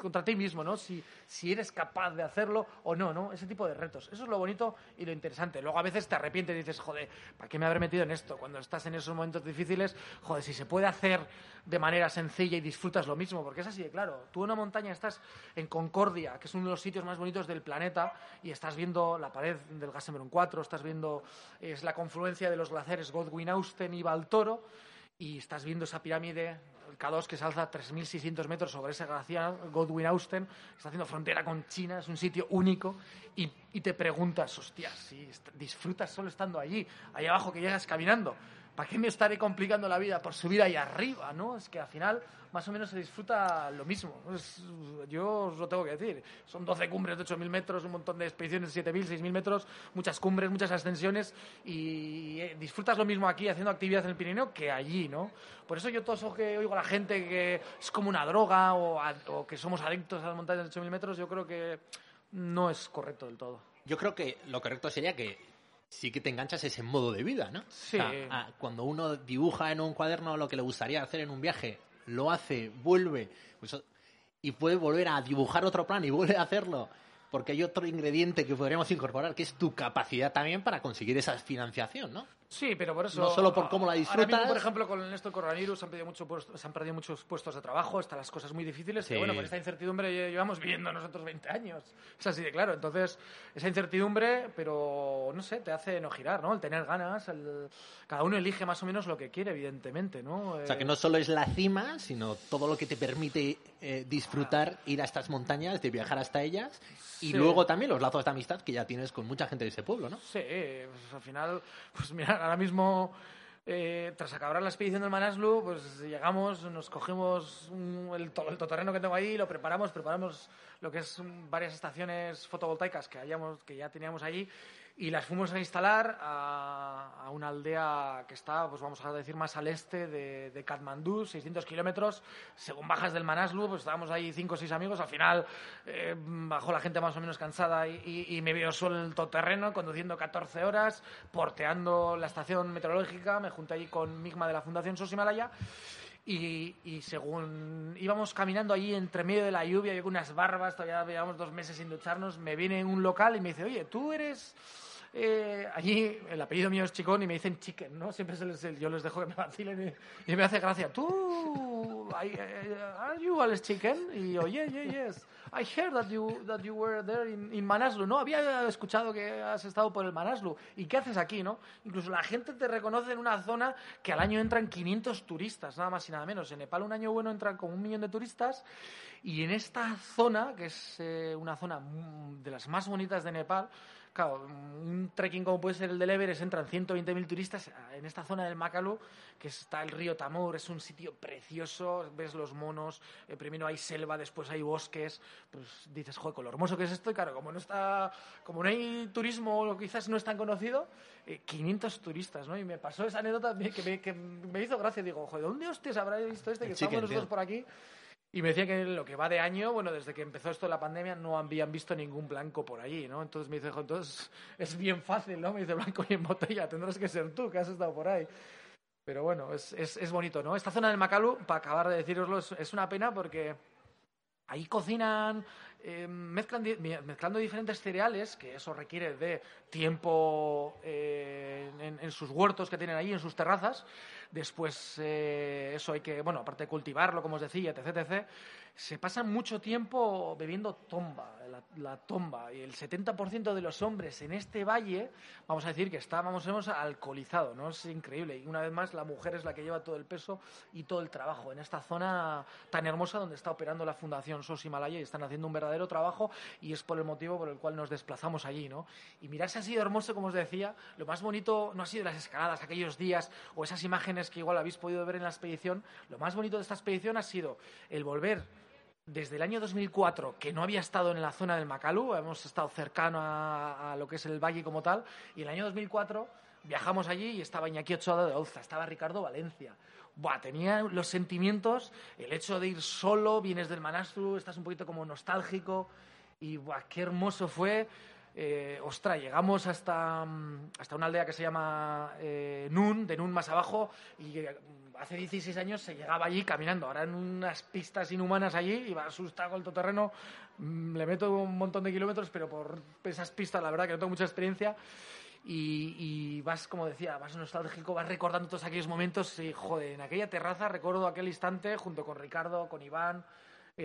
contra ti mismo, ¿no? Si, si eres capaz de hacerlo o no, ¿no? Ese tipo de retos. Eso es lo bonito y lo interesante. Luego a veces te arrepientes y dices, joder, ¿para qué me habré metido en esto? Cuando estás en esos momentos difíciles, joder, si se puede hacer de manera sencilla y disfrutas lo mismo, porque es así de claro. Tú en una montaña estás en Concordia, que es uno de los sitios más bonitos del planeta, y estás viendo la pared del Gasemeron 4, estás viendo, es la confluencia de los glaciares Godwin-Austen y Baltoro, y estás viendo esa pirámide el K2 que se alza a 3.600 metros sobre ese glaciar, Godwin Austen, está haciendo frontera con China, es un sitio único, y, te preguntas, hostia, si disfrutas solo estando allí, ahí abajo que llegas caminando, ¿para qué me estaré complicando la vida por subir ahí arriba, no? Es que al final más o menos se disfruta lo mismo. Es- yo os lo tengo que decir. Son 12 cumbres de 8.000 metros, un montón de expediciones de 7.000, 6.000 metros, muchas cumbres, muchas ascensiones y eh, disfrutas lo mismo aquí haciendo actividad en el Pirineo que allí, ¿no? Por eso yo todo eso que oigo a la gente que es como una droga o, a- o que somos adictos a las montañas de 8.000 metros, yo creo que no es correcto del todo. Yo creo que lo correcto sería que sí que te enganchas ese modo de vida, ¿no? Sí. O sea, a- cuando uno dibuja en un cuaderno lo que le gustaría hacer en un viaje, lo hace, vuelve, pues, y puede volver a dibujar otro plan y vuelve a hacerlo. Porque hay otro ingrediente que podríamos incorporar, que es tu capacidad también para conseguir esa financiación, ¿no? Sí, pero por eso. No solo por cómo la Ahora mismo, disfrutas. por ejemplo, con esto del coronavirus se han, perdido mucho puesto- se han perdido muchos puestos de trabajo, están las cosas muy difíciles. Sí. Pero bueno, con esta incertidumbre lle- llevamos viviendo nosotros 20 años. Es así de claro. Entonces, esa incertidumbre, pero no sé, te hace no girar, ¿no? El tener ganas. el- Cada uno elige más o menos lo que quiere, evidentemente, ¿no? O sea, Eh, que no solo es la cima, sino todo lo que te permite eh, disfrutar, ir a estas montañas, de viajar hasta ellas, y Sí. luego también los lazos de amistad que ya tienes con mucha gente de ese pueblo, ¿no? Sí, pues al final, pues mira, ahora mismo, eh, tras acabar la expedición del Manaslu, pues llegamos, nos cogimos un- el, to- el todoterreno que tengo ahí, lo preparamos, preparamos lo que es un- varias estaciones fotovoltaicas que, hayamos, que ya teníamos allí y las fuimos a instalar a, una aldea que está, pues vamos a decir, más al este de, Katmandú, 600 kilómetros. Según bajas del Manaslu, pues estábamos ahí cinco o seis amigos. Al final eh, bajó la gente más o menos cansada y, me vio solo en el todoterreno, conduciendo 14 horas, porteando la estación meteorológica. Me junté allí con Migma de la Fundación SOS Himalaya. Y según íbamos caminando allí entre medio de la lluvia, yo con unas barbas, todavía llevamos dos meses sin ducharnos, me viene un local y me dice, oye, tú eres... eh, allí el apellido mío es Chicón y me dicen Chicken, ¿no? Siempre yo les dejo que me vacilen y, me hace gracia. ¿Tú, I- eh, are you Alex Chicken? Y yo, yeah, yes. I heard that you, that you were there in, in Manaslu, ¿no? Había escuchado que has estado por el Manaslu. ¿Y qué haces aquí, no? Incluso la gente te reconoce en una zona que al año entran 500 turistas, nada más y nada menos. En Nepal un año bueno entran como un millón de turistas y en esta zona, que es eh, una zona mm, de las más bonitas de Nepal, Claro, un trekking como puede ser el del Everest entran 120.000 turistas en esta zona del Makalu, que está el río Tamur, es un sitio precioso, ves los monos, eh, primero hay selva, después hay bosques, pues dices, joder, con lo hermoso que es esto, y claro, como no está, como no hay turismo o quizás no es tan conocido, eh, 500 turistas, ¿no? Y me pasó esa anécdota que me, que me hizo gracia, digo, joder, ¿dónde hostias habrá visto este que estamos nosotros por aquí? Y me decía que lo que va de año, bueno, desde que empezó esto la pandemia, no habían visto ningún blanco por allí, ¿no? Entonces me dice, "Jo, entonces es bien fácil, ¿no? Me dice, blanco y en botella, tendrás que ser tú, que has estado por ahí. Pero bueno, es, es, es bonito, ¿no? Esta zona del Macalu, para acabar de deciroslo, es una pena porque ahí cocinan, eh, mezclando diferentes cereales, que eso requiere de tiempo eh, en, sus huertos que tienen ahí, en sus terrazas. Después, eh, eso hay que, bueno, aparte de cultivarlo, como os decía, etc, etc, se pasan mucho tiempo bebiendo tomba, la, la tomba. Y el 70% de los hombres en este valle, vamos a decir que está, vamos decir, alcoholizado, ¿no? Es increíble. Y una vez más, la mujer es la que lleva todo el peso y todo el trabajo en esta zona tan hermosa donde está operando la Fundación SOS Himalaya y están haciendo un verdadero trabajo y es por el motivo por el cual nos desplazamos allí, ¿no? Y mirad si ha sido hermoso, como os decía, lo más bonito no ha sido las escaladas, aquellos días o esas imágenes que igual habéis podido ver en la expedición, lo más bonito de esta expedición ha sido el volver desde el año 2004, que no había estado en la zona del Macalu, hemos estado cercano a, a lo que es el valle como tal, y el año 2004 viajamos allí y estaba Iñaki Ochoa de Auza, estaba Ricardo Valencia. Buah, tenía los sentimientos, el hecho de ir solo, vienes del Manastru, estás un poquito como nostálgico, y buah, qué hermoso fue. Eh, ostras, llegamos hasta, mm, hasta una aldea que se llama eh, Nun, de Nun más abajo, y eh, hace 16 años se llegaba allí caminando. Ahora en unas pistas inhumanas allí, iba asustado el todoterreno, mm, le meto un montón de kilómetros, pero por esas pistas la verdad que no tengo mucha experiencia. Y, y vas, como decía, vas nostálgico, vas recordando todos aquellos momentos. Y, joder, en aquella terraza recuerdo aquel instante junto con Ricardo, con Iván,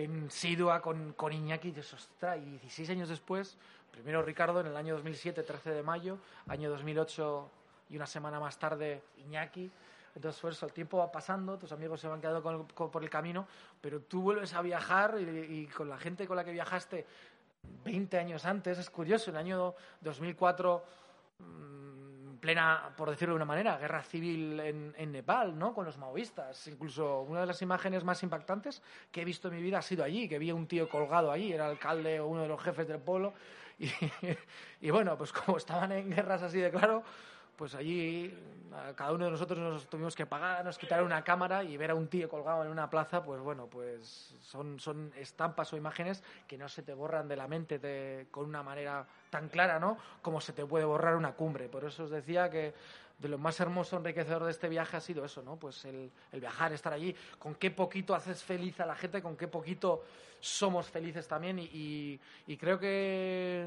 en Sidua, con, con Iñaki. Y ostras, y 16 años después, primero Ricardo en el año 2007, 13 de mayo, año 2008 y una semana más tarde Iñaki. Entonces, por eso el tiempo va pasando, tus amigos se van quedando por el camino, pero tú vuelves a viajar y con la gente con la que viajaste 20 años antes, es curioso, en el año 2004 plena, por decirlo de una manera, guerra civil en, en Nepal, ¿no? Con los maoístas. Incluso una de las imágenes más impactantes que he visto en mi vida ha sido allí, que vi a un tío colgado allí, era alcalde o uno de los jefes del pueblo. Y, y bueno, pues como estaban en guerras así de claro, pues allí cada uno de nosotros nos tuvimos que pagar, nos quitaron una cámara y ver a un tío colgado en una plaza, pues bueno, pues son, son estampas o imágenes que no se te borran de la mente de- con una manera tan clara, ¿no? Como se te puede borrar una cumbre. Por eso os decía que de lo más hermoso, enriquecedor de este viaje ha sido eso, ¿no? Pues el, el viajar, estar allí, con qué poquito haces feliz a la gente, con qué poquito somos felices también y, y- y creo que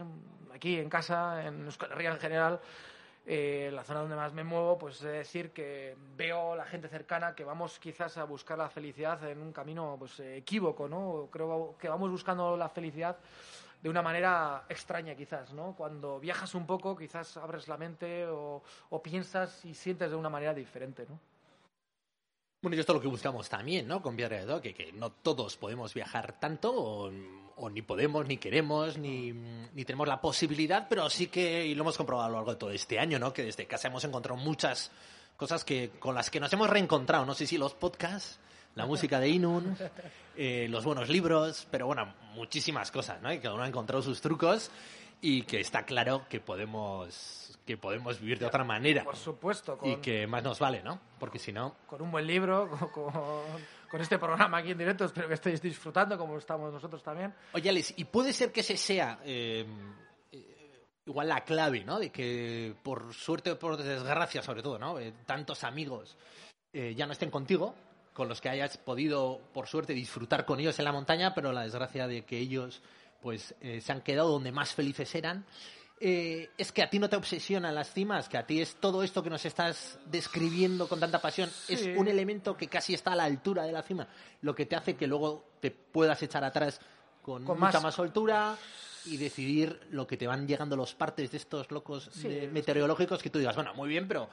aquí en casa, en Euskal Herria en general, eh, la zona donde más me muevo, pues de decir que veo la gente cercana que vamos quizás a buscar la felicidad en un camino pues eh, equívoco, ¿no? Creo que vamos buscando la felicidad de una manera extraña quizás, ¿no? Cuando viajas un poco, quizás abres la mente o, o piensas y sientes de una manera diferente, ¿no? Bueno, y esto es lo que buscamos también, ¿no? Con Piedra de Toque, que no todos podemos viajar tanto, o, o ni podemos, ni queremos, ni, ni tenemos la posibilidad, pero sí que, y lo hemos comprobado a lo largo de todo este año, ¿no? Que desde casa hemos encontrado muchas cosas que con las que nos hemos reencontrado. No sé si los podcasts, la música de Inun, eh, los buenos libros, pero bueno, muchísimas cosas, ¿no? Y cada uno ha encontrado sus trucos y que está claro que podemos que podemos vivir de otra manera Por supuesto, con, y que más nos vale, ¿no? Porque si no, con un buen libro, con, con- este programa aquí en directo, espero que estéis disfrutando como estamos nosotros también. Oye, Alex, y puede ser que ese sea eh, eh, igual la clave, ¿no? De que por suerte o por desgracia, sobre todo, ¿no? Eh, tantos amigos eh, ya no estén contigo, con los que hayas podido, por suerte, disfrutar con ellos en la montaña, pero la desgracia de que ellos, pues, se han quedado donde más felices eran. Eh, es que a ti no te obsesionan las cimas, que a ti es todo esto que nos estás describiendo con tanta pasión, es un elemento que casi está a la altura de la cima, lo que te hace que luego te puedas echar atrás con, Con mucha más- más soltura y decidir lo que te van llegando los partes de estos locos Sí. de- meteorológicos que tú digas, bueno, muy bien, pero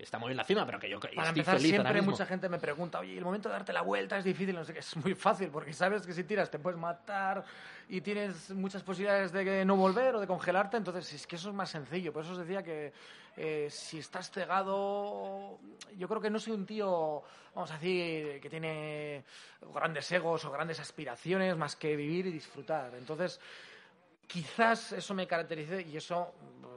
que está muy bien la cima, pero que yo que Para estoy empezar, feliz siempre mucha gente me pregunta, oye, el momento de darte la vuelta es difícil, no sé qué, es muy fácil, porque sabes que si tiras te puedes matar y tienes muchas posibilidades de que no volver o de congelarte, entonces es que eso es más sencillo. Por eso os decía que eh, si estás cegado, yo creo que no soy un tío, vamos a decir, que tiene grandes egos o grandes aspiraciones más que vivir y disfrutar. Entonces, quizás eso me caracterice y eso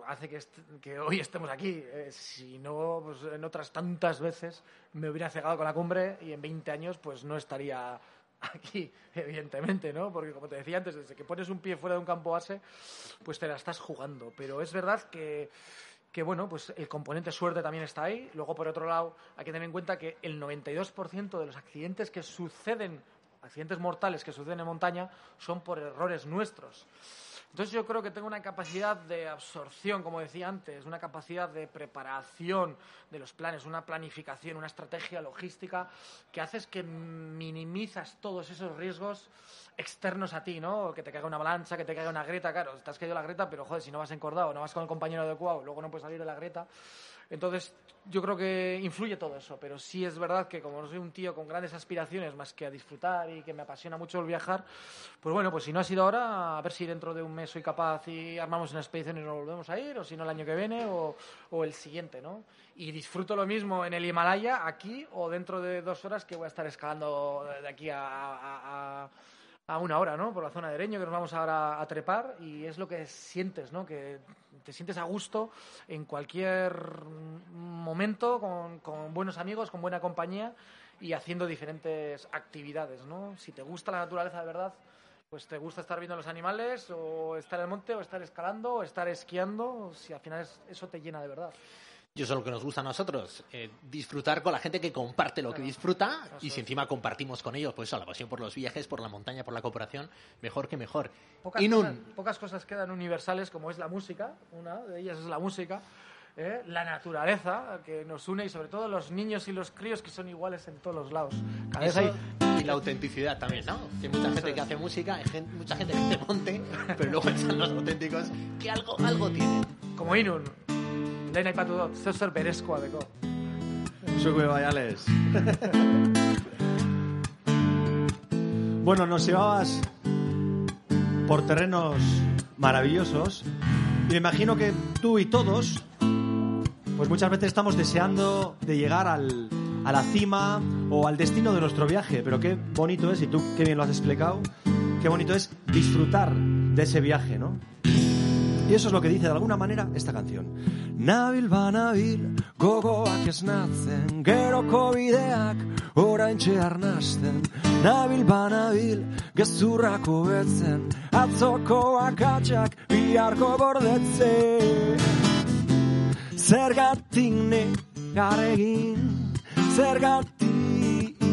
hace que, que hoy estemos aquí. Eh, si no, pues en otras tantas veces me hubiera cegado con la cumbre y en 20 años pues no estaría aquí, evidentemente, ¿no? Porque como te decía antes, desde que pones un pie fuera de un campo base, pues te la estás jugando. Pero es verdad que que bueno, pues el componente suerte también está ahí. Luego, por otro lado, hay que tener en cuenta que el 92% de los accidentes que suceden, accidentes mortales que suceden en montaña, son por errores nuestros. Entonces yo creo que tengo una capacidad de absorción, como decía antes, una capacidad de preparación de los planes, una planificación, una estrategia logística que haces que minimizas todos esos riesgos externos a ti, ¿no? Que te caiga una avalancha, que te caiga una grieta, claro, te has caído la grieta, pero joder, si no vas encordado, no vas con el compañero adecuado, luego no puedes salir de la grieta. Entonces, yo creo que influye todo eso, pero sí es verdad que como no soy un tío con grandes aspiraciones más que a disfrutar y que me apasiona mucho el viajar, pues bueno, pues si no ha sido ahora, a ver si dentro de un mes soy capaz y armamos una expedición y nos volvemos a ir, o si no el año que viene o, el siguiente, ¿no? Y disfruto lo mismo en el Himalaya, aquí, o dentro de dos horas que voy a estar escalando de aquí a- a una hora, ¿no? Por la zona de Ereño, que nos vamos ahora a trepar, y es lo que sientes, ¿no? Que te sientes a gusto en cualquier momento, con, con buenos amigos, con buena compañía y haciendo diferentes actividades, ¿no? Si te gusta la naturaleza de verdad, pues te gusta estar viendo los animales, o estar en el monte, o estar escalando, o estar esquiando, si al final es- eso te llena de verdad. Y eso es lo que nos gusta a nosotros, eh, disfrutar con la gente que comparte lo que disfruta y si encima compartimos con ellos, pues eso, la pasión por los viajes, por la montaña, por la cooperación, mejor que mejor. Pocas, Inun, cosas, pocas cosas quedan universales como es la música, una de ellas es la música, ¿eh? la naturaleza que nos une y sobre todo los niños y los críos que son iguales en todos los lados. Eso hay- y la autenticidad también, ¿no? Que hay mucha gente es. que hace música, hay mucha gente que hace monte, pero luego están los auténticos que algo, algo tienen. como Inun, lehen aipatu dut, zer zer berezkoa deko. Sube Vallales. bueno, nos llevabas por terrenos maravillosos. Me imagino que tú y todos, pues muchas veces estamos deseando de llegar al, a la cima o al destino de nuestro viaje. Pero qué bonito es, y tú qué bien lo has explicado, qué bonito es disfrutar de ese viaje, ¿no? Y eso es lo que dice de alguna manera esta canción. Nabil banabil, gogoak esnatzen, geroko bideak oraintxe arnasten. Nabil banabil, gezurrak hobetzen, atzoko akatsak biharko gordetzen. Zergatik negaregin, zergatik,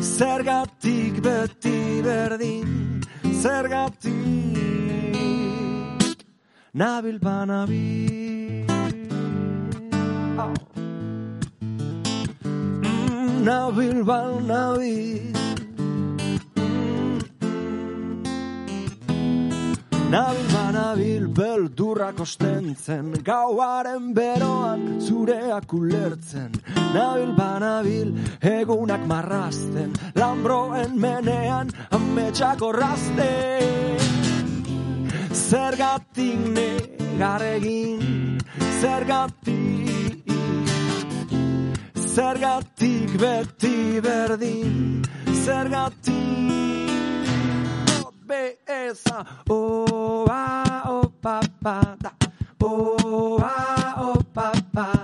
zergatik beti berdin, zergatik nabil banabil. Au. Mm, nabil banabil. Nabil banabil beldurrak ostentzen Gauaren beroan zureak ulertzen Nabil banabil egunak marrazten Lambroen menean ametsak orrazten Zergatik negar egin Zergatik Zergatik beti berdin Zergatik Beza Oa, opa, pa, da Oa, opa, pa,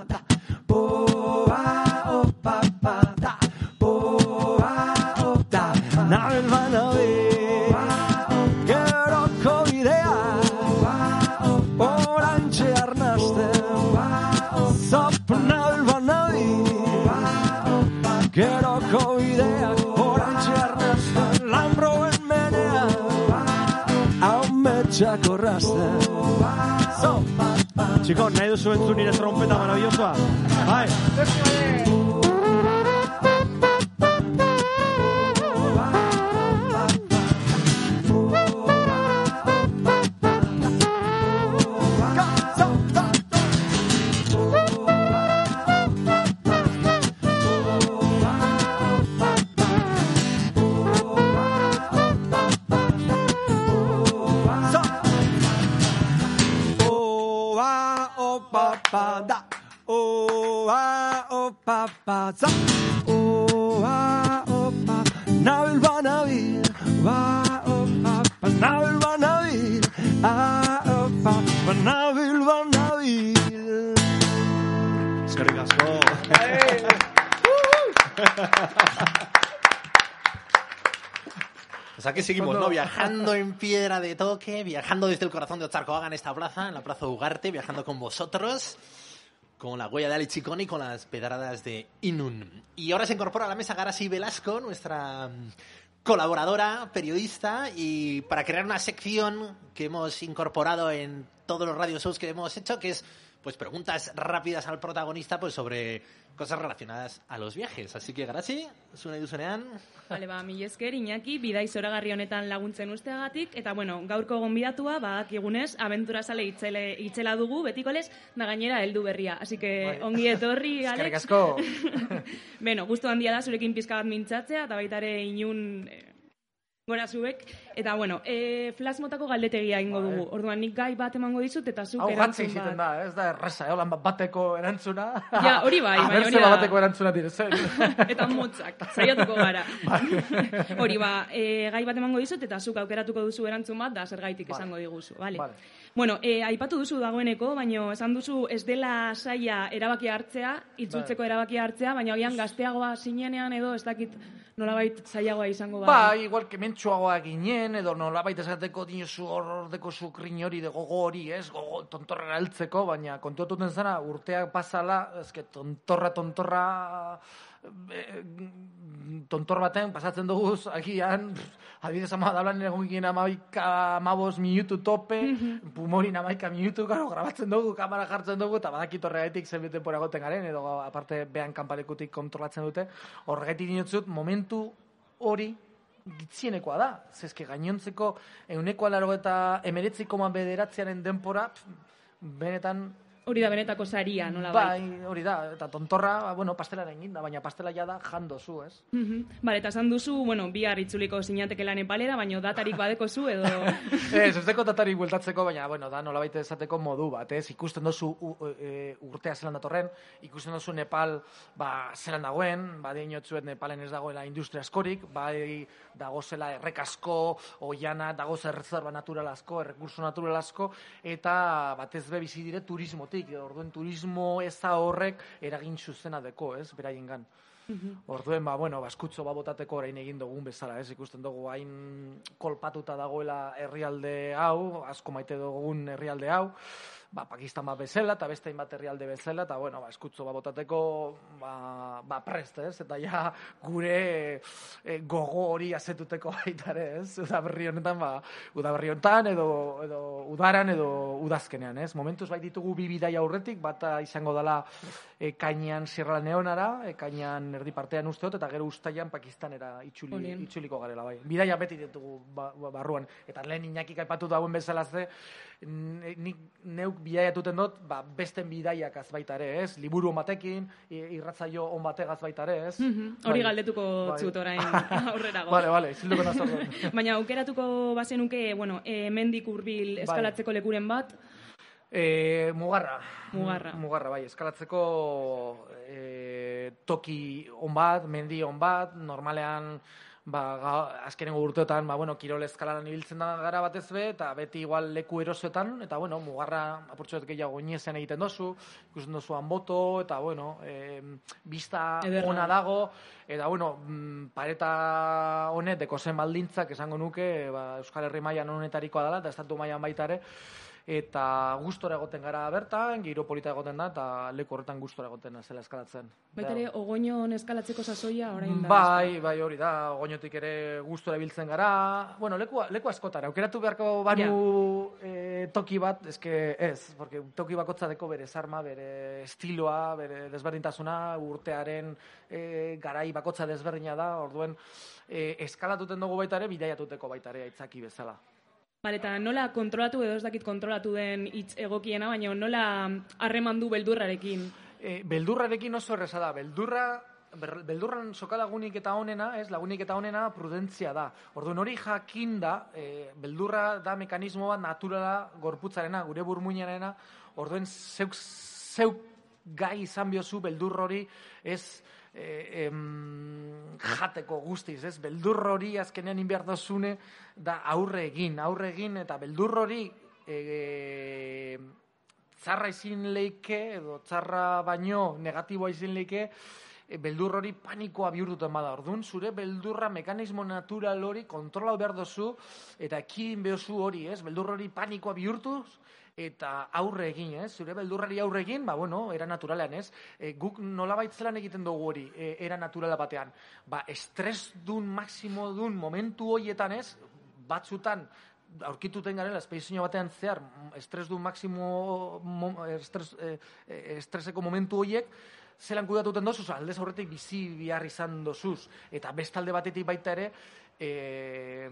Aumetxak orrasten Zop Chicos, nahi duzu entzun nire trompeta maravillosoa? Bai. Viajando en piedra de toque, viajando desde el corazón de Ocharcoaga en esta plaza, en la plaza Ugarte, viajando con vosotros, con la huella de Ali Chicón y con las pedradas de Inun. Y ahora se incorpora a la mesa Garasi Velasco, nuestra mm, colaboradora, periodista, y para crear una sección que hemos incorporado en todos los radio shows que hemos hecho, que es pues preguntas rápidas al protagonista pues sobre cosas relacionadas a los viajes. Así que Garasi, zure duzunean, Bale, ba, mil esker, Iñaki, bidai zoragarri honetan laguntzen usteagatik, eta bueno, gaurko gonbidatua, badakigunez, aventura sale itzele, itzela dugu, betikoles, da gainera heldu berria. Así que Bai. ongi etorri, Eskerrik Alex. asko. Beno, gustu handia da zurekin pizka bat mintzatzea, eta baita ere inun eh, gora zuek. Eta bueno, e, flash motako galdetegia egingo dugu. Orduan nik gai bat emango dizut, eta zuk Hau erantzun bat. da, ez da erraza, eh? Holan bat bateko erantzuna. Ja, hori bai, Aber hori da- bateko erantzuna dire, zen. eta motzak, saiatuko gara. Bai. Hori ba, e, gai bat emango dizut eta zuk aukeratuko duzu erantzun bat da zergaitik Vale. esango diguzu, vale? Vale. Bueno, e, aipatu duzu dagoeneko, baino esan duzu ez dela saia erabakia hartzea, itzultzeko erabakia hartzea, baina hoian gazteagoa zinenean edo ez dakit nolabait zailagoa izango Ba, ba. igual que mentxuagoa ginen, edo nolabait esateko dinosu hor ordeko zu krin hori, de gogo hori, ez, gogo tontorra heltzeko, baina kontuatuten zara, urteak pasala, ezke tontorra, tontorra, tontor baten pasatzen dugu, agian, adibidez ama dablan egon ginen amaika, amabos minutu tope, pumorin amaika minutu, garo, grabatzen dugu, kamera jartzen dugu, eta badakit horregatik zenbait denbora egoten garen, edo aparte behan kanpalekutik kontrolatzen dute, horregatik dinotzut, momentu hori gitzienekoa da. Zezke gainontzeko euneko alaro eta emeretzi koma bederatzearen denpora, pf, benetan hori da benetako saria, nola Bai, hori da, eta tontorra, ba, bueno, pastelaren ginda, baina pastela ja da jandozu, ez? Mhm. Bale, eta esan duzu, bueno, bihar itzuliko sinatekela Nepalera, baina datarik badeko zu edo... Ez, ez deko tatari bueltatzeko, baina, bueno, da nolabait esateko modu bat, ez? Ikusten dozu u, e, urtea zelan datorren, ikusten dozu Nepal, ba, zelan dagoen, ba, dinotzuet Nepalen ez dagoela industria askorik, bai dagozela errek asko, oiana, dagoz erreserba natural asko, errekurso natural asko, eta batez be bizi dire turismotik, orduen turismo eza horrek eragin zuzena deko, ez, beraiengan. Orduen, ba, bueno, baskutzo ba botateko orain egin dugun bezala, ez? Ikusten dugu hain kolpatuta dagoela herrialde hau, asko maite dugun herrialde hau, ba, Pakistan bat bezala, eta beste hainbat herrialde bezala, eta, bueno, ba, eskutzo ba botateko, ba, ba prest, ez? Eta ja, gure e, gogo hori azetuteko baita ere, ez? Udaberri honetan, ba, udaberri honetan, edo, edo udaran, edo udazkenean, ez? Momentuz bai ditugu bi bidaia aurretik, bata izango dela ekainean Sierra Leonara, ekainean erdi partean uste dut, eta gero ustaian Pakistanera itzuli, Onien. itzuliko garela, bai. Bidaia beti ditugu ba, ba- barruan. Eta lehen inakik aipatu dauen bezala ze, nik neuk bidaiatuten dut, ba, besten bidaiak baita ere, ez? Liburu on batekin, irratzaio on bategaz baita ere, ez? Mhm, Hori Bai. galdetuko Bai. zut orain aurrerago. Vale, vale, zilduko nazordu. Baina aukeratuko bazenuke, bueno, e, mendik hurbil Bai. eskalatzeko lekuren bat, E, mugarra. Mugarra. Mugarra, bai. Eskalatzeko e, toki on bat, mendi on bat, normalean ba, azkenengo urteotan, ba, bueno, kirol eskalaran ibiltzen da gara batez be, eta beti igual leku erosoetan, eta, bueno, mugarra apurtxoet gehiago iniezen egiten dozu, ikusten dozu boto, eta, bueno, e, bista Ederra. ona dago, eta, bueno, mm, pareta honet, deko zen baldintzak esango nuke, ba, Euskal Herri mailan honetarikoa dela, eta estatu mailan baita ere, eta gustora egoten gara bertan, giro polita egoten da, eta leku horretan gustora egoten zela eskalatzen. baita ere, ogoinon eskalatzeko sasoia orain da. Bai, bai, hori da, goñotik ere gustora biltzen gara. Bueno, leku, leku askotara, aukeratu beharko banu eh, toki bat, eske ez, porque toki bakotza deko bere zarma, bere estiloa, bere desberdintasuna, urtearen eh, garai bakotza desberdina da, orduen eh, eskalatuten dugu baita ere, bidaiatuteko baita ere aitzaki bezala. Bale, eta nola kontrolatu edo ez dakit kontrolatu den hitz egokiena, baina nola harreman du beldurrarekin. E, beldurrarekin oso erresa da. Beldurra, beldurran soka lagunik eta onena, ez, lagunik eta onena prudentzia da. Orduan hori jakin da, e, beldurra da mekanismo bat naturala gorputzarena, gure burmuinarena, orduen zeuk, zeuk gai izan biozu beldur hori ez e, em, jateko guztiz, ez? Beldur hori azkenean inbiar dozune da aurre egin, aurre egin eta beldur hori e, txarra izin leike, edo txarra baino negatiboa izin leike, e, beldur hori panikoa bihurtuten bada. Orduan, zure beldurra mekanismo natural hori kontrolau behar dozu, eta ekidin behozu hori, ez? Beldur hori panikoa bihurtuz, eta aurre egin, ez? Zure beldurrari aurre egin, ba, bueno, era naturalean, ez? E, guk nolabait zelan egiten dugu hori, e, era naturala batean. Ba, estres dun, maksimo dun, momentu horietan, ez? Batzutan, aurkituten garela, espedizio batean zehar, m- estres du maksimo, mo, estres, eh, eh, estreseko momentu horiek, zelan kudatuten dozuz, aldez aurretik bizi behar izan dozuz, eta bestalde batetik baita ere, eh,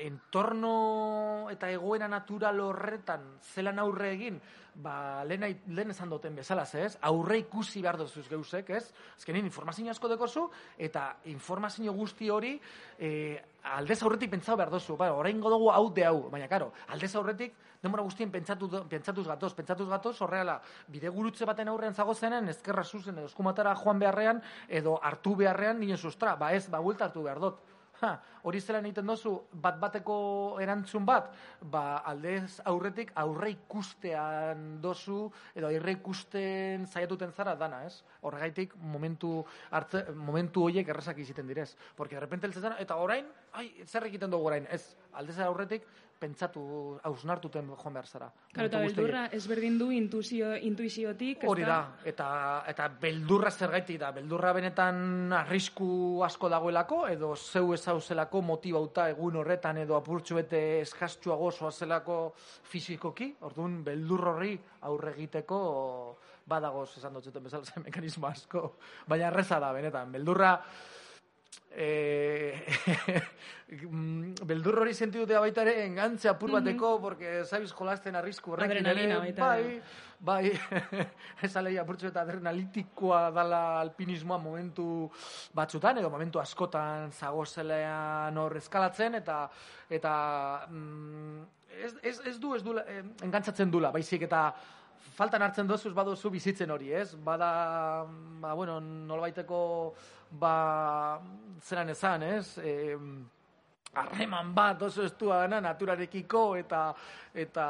entorno eta egoera natural horretan zelan aurre egin, ba, lehen, lehen esan duten bezala, ez? Aurre ikusi behar dozuz geusek, ez? Azkenin informazio asko dekozu, eta informazio guzti hori eh, aldez aurretik pentsatu behar dozu. Ba, orain dugu hau de hau, baina karo, aldez aurretik denbora guztien pentsatu, pentsatuz gatoz, pentsatuz gatoz, horreala, bide gurutze baten aurrean zago zenen, ezkerra zuzen edo eskumatara joan beharrean, edo hartu beharrean, nien sustra, ba ez, ba buelta hartu behar dut. Ha, hori zelan egiten dozu, bat bateko erantzun bat, ba aldez aurretik aurre ikustean dozu, edo aurre ikusten zaiatuten zara dana, ez? Horregaitik momentu hartze, momentu horiek errazak iziten direz. Porque de repente heltzen zara, eta orain, ai, zer egiten dugu orain, ez? Aldez aurretik pentsatu, hausnartuten joan behar zara. Karo, eta beldurra ezberdin du intuizio, intuiziotik. Hori da, eta, eta beldurra zergaitik da, beldurra benetan arrisku asko dagoelako, edo zeu ezauzelako motibauta egun horretan, edo apurtxo bete eskastxuago zoazelako fizikoki, orduan beldur horri aurre egiteko badagoz esan dut zuten bezala zen mekanismo asko, baina erreza da, benetan, beldurra mm, beldur hori sentidutea baita ere engantze apur bateko, porque sabes jolasten arrisku horrekin ere, bai, bai, esan lehi apurtxo eta adrenalitikoa dala alpinismoa momentu batzutan, edo momentu askotan zagozelean hor eskalatzen, eta eta mm, ez, ez, ez du, ez du, eh, engantzatzen dula, baizik eta faltan hartzen dozu, ez baduzu bizitzen hori, ez? Bada, ba, bueno, nolabaiteko, ba, zeran ezan, ez? E, harreman bat oso estua dena naturarekiko eta eta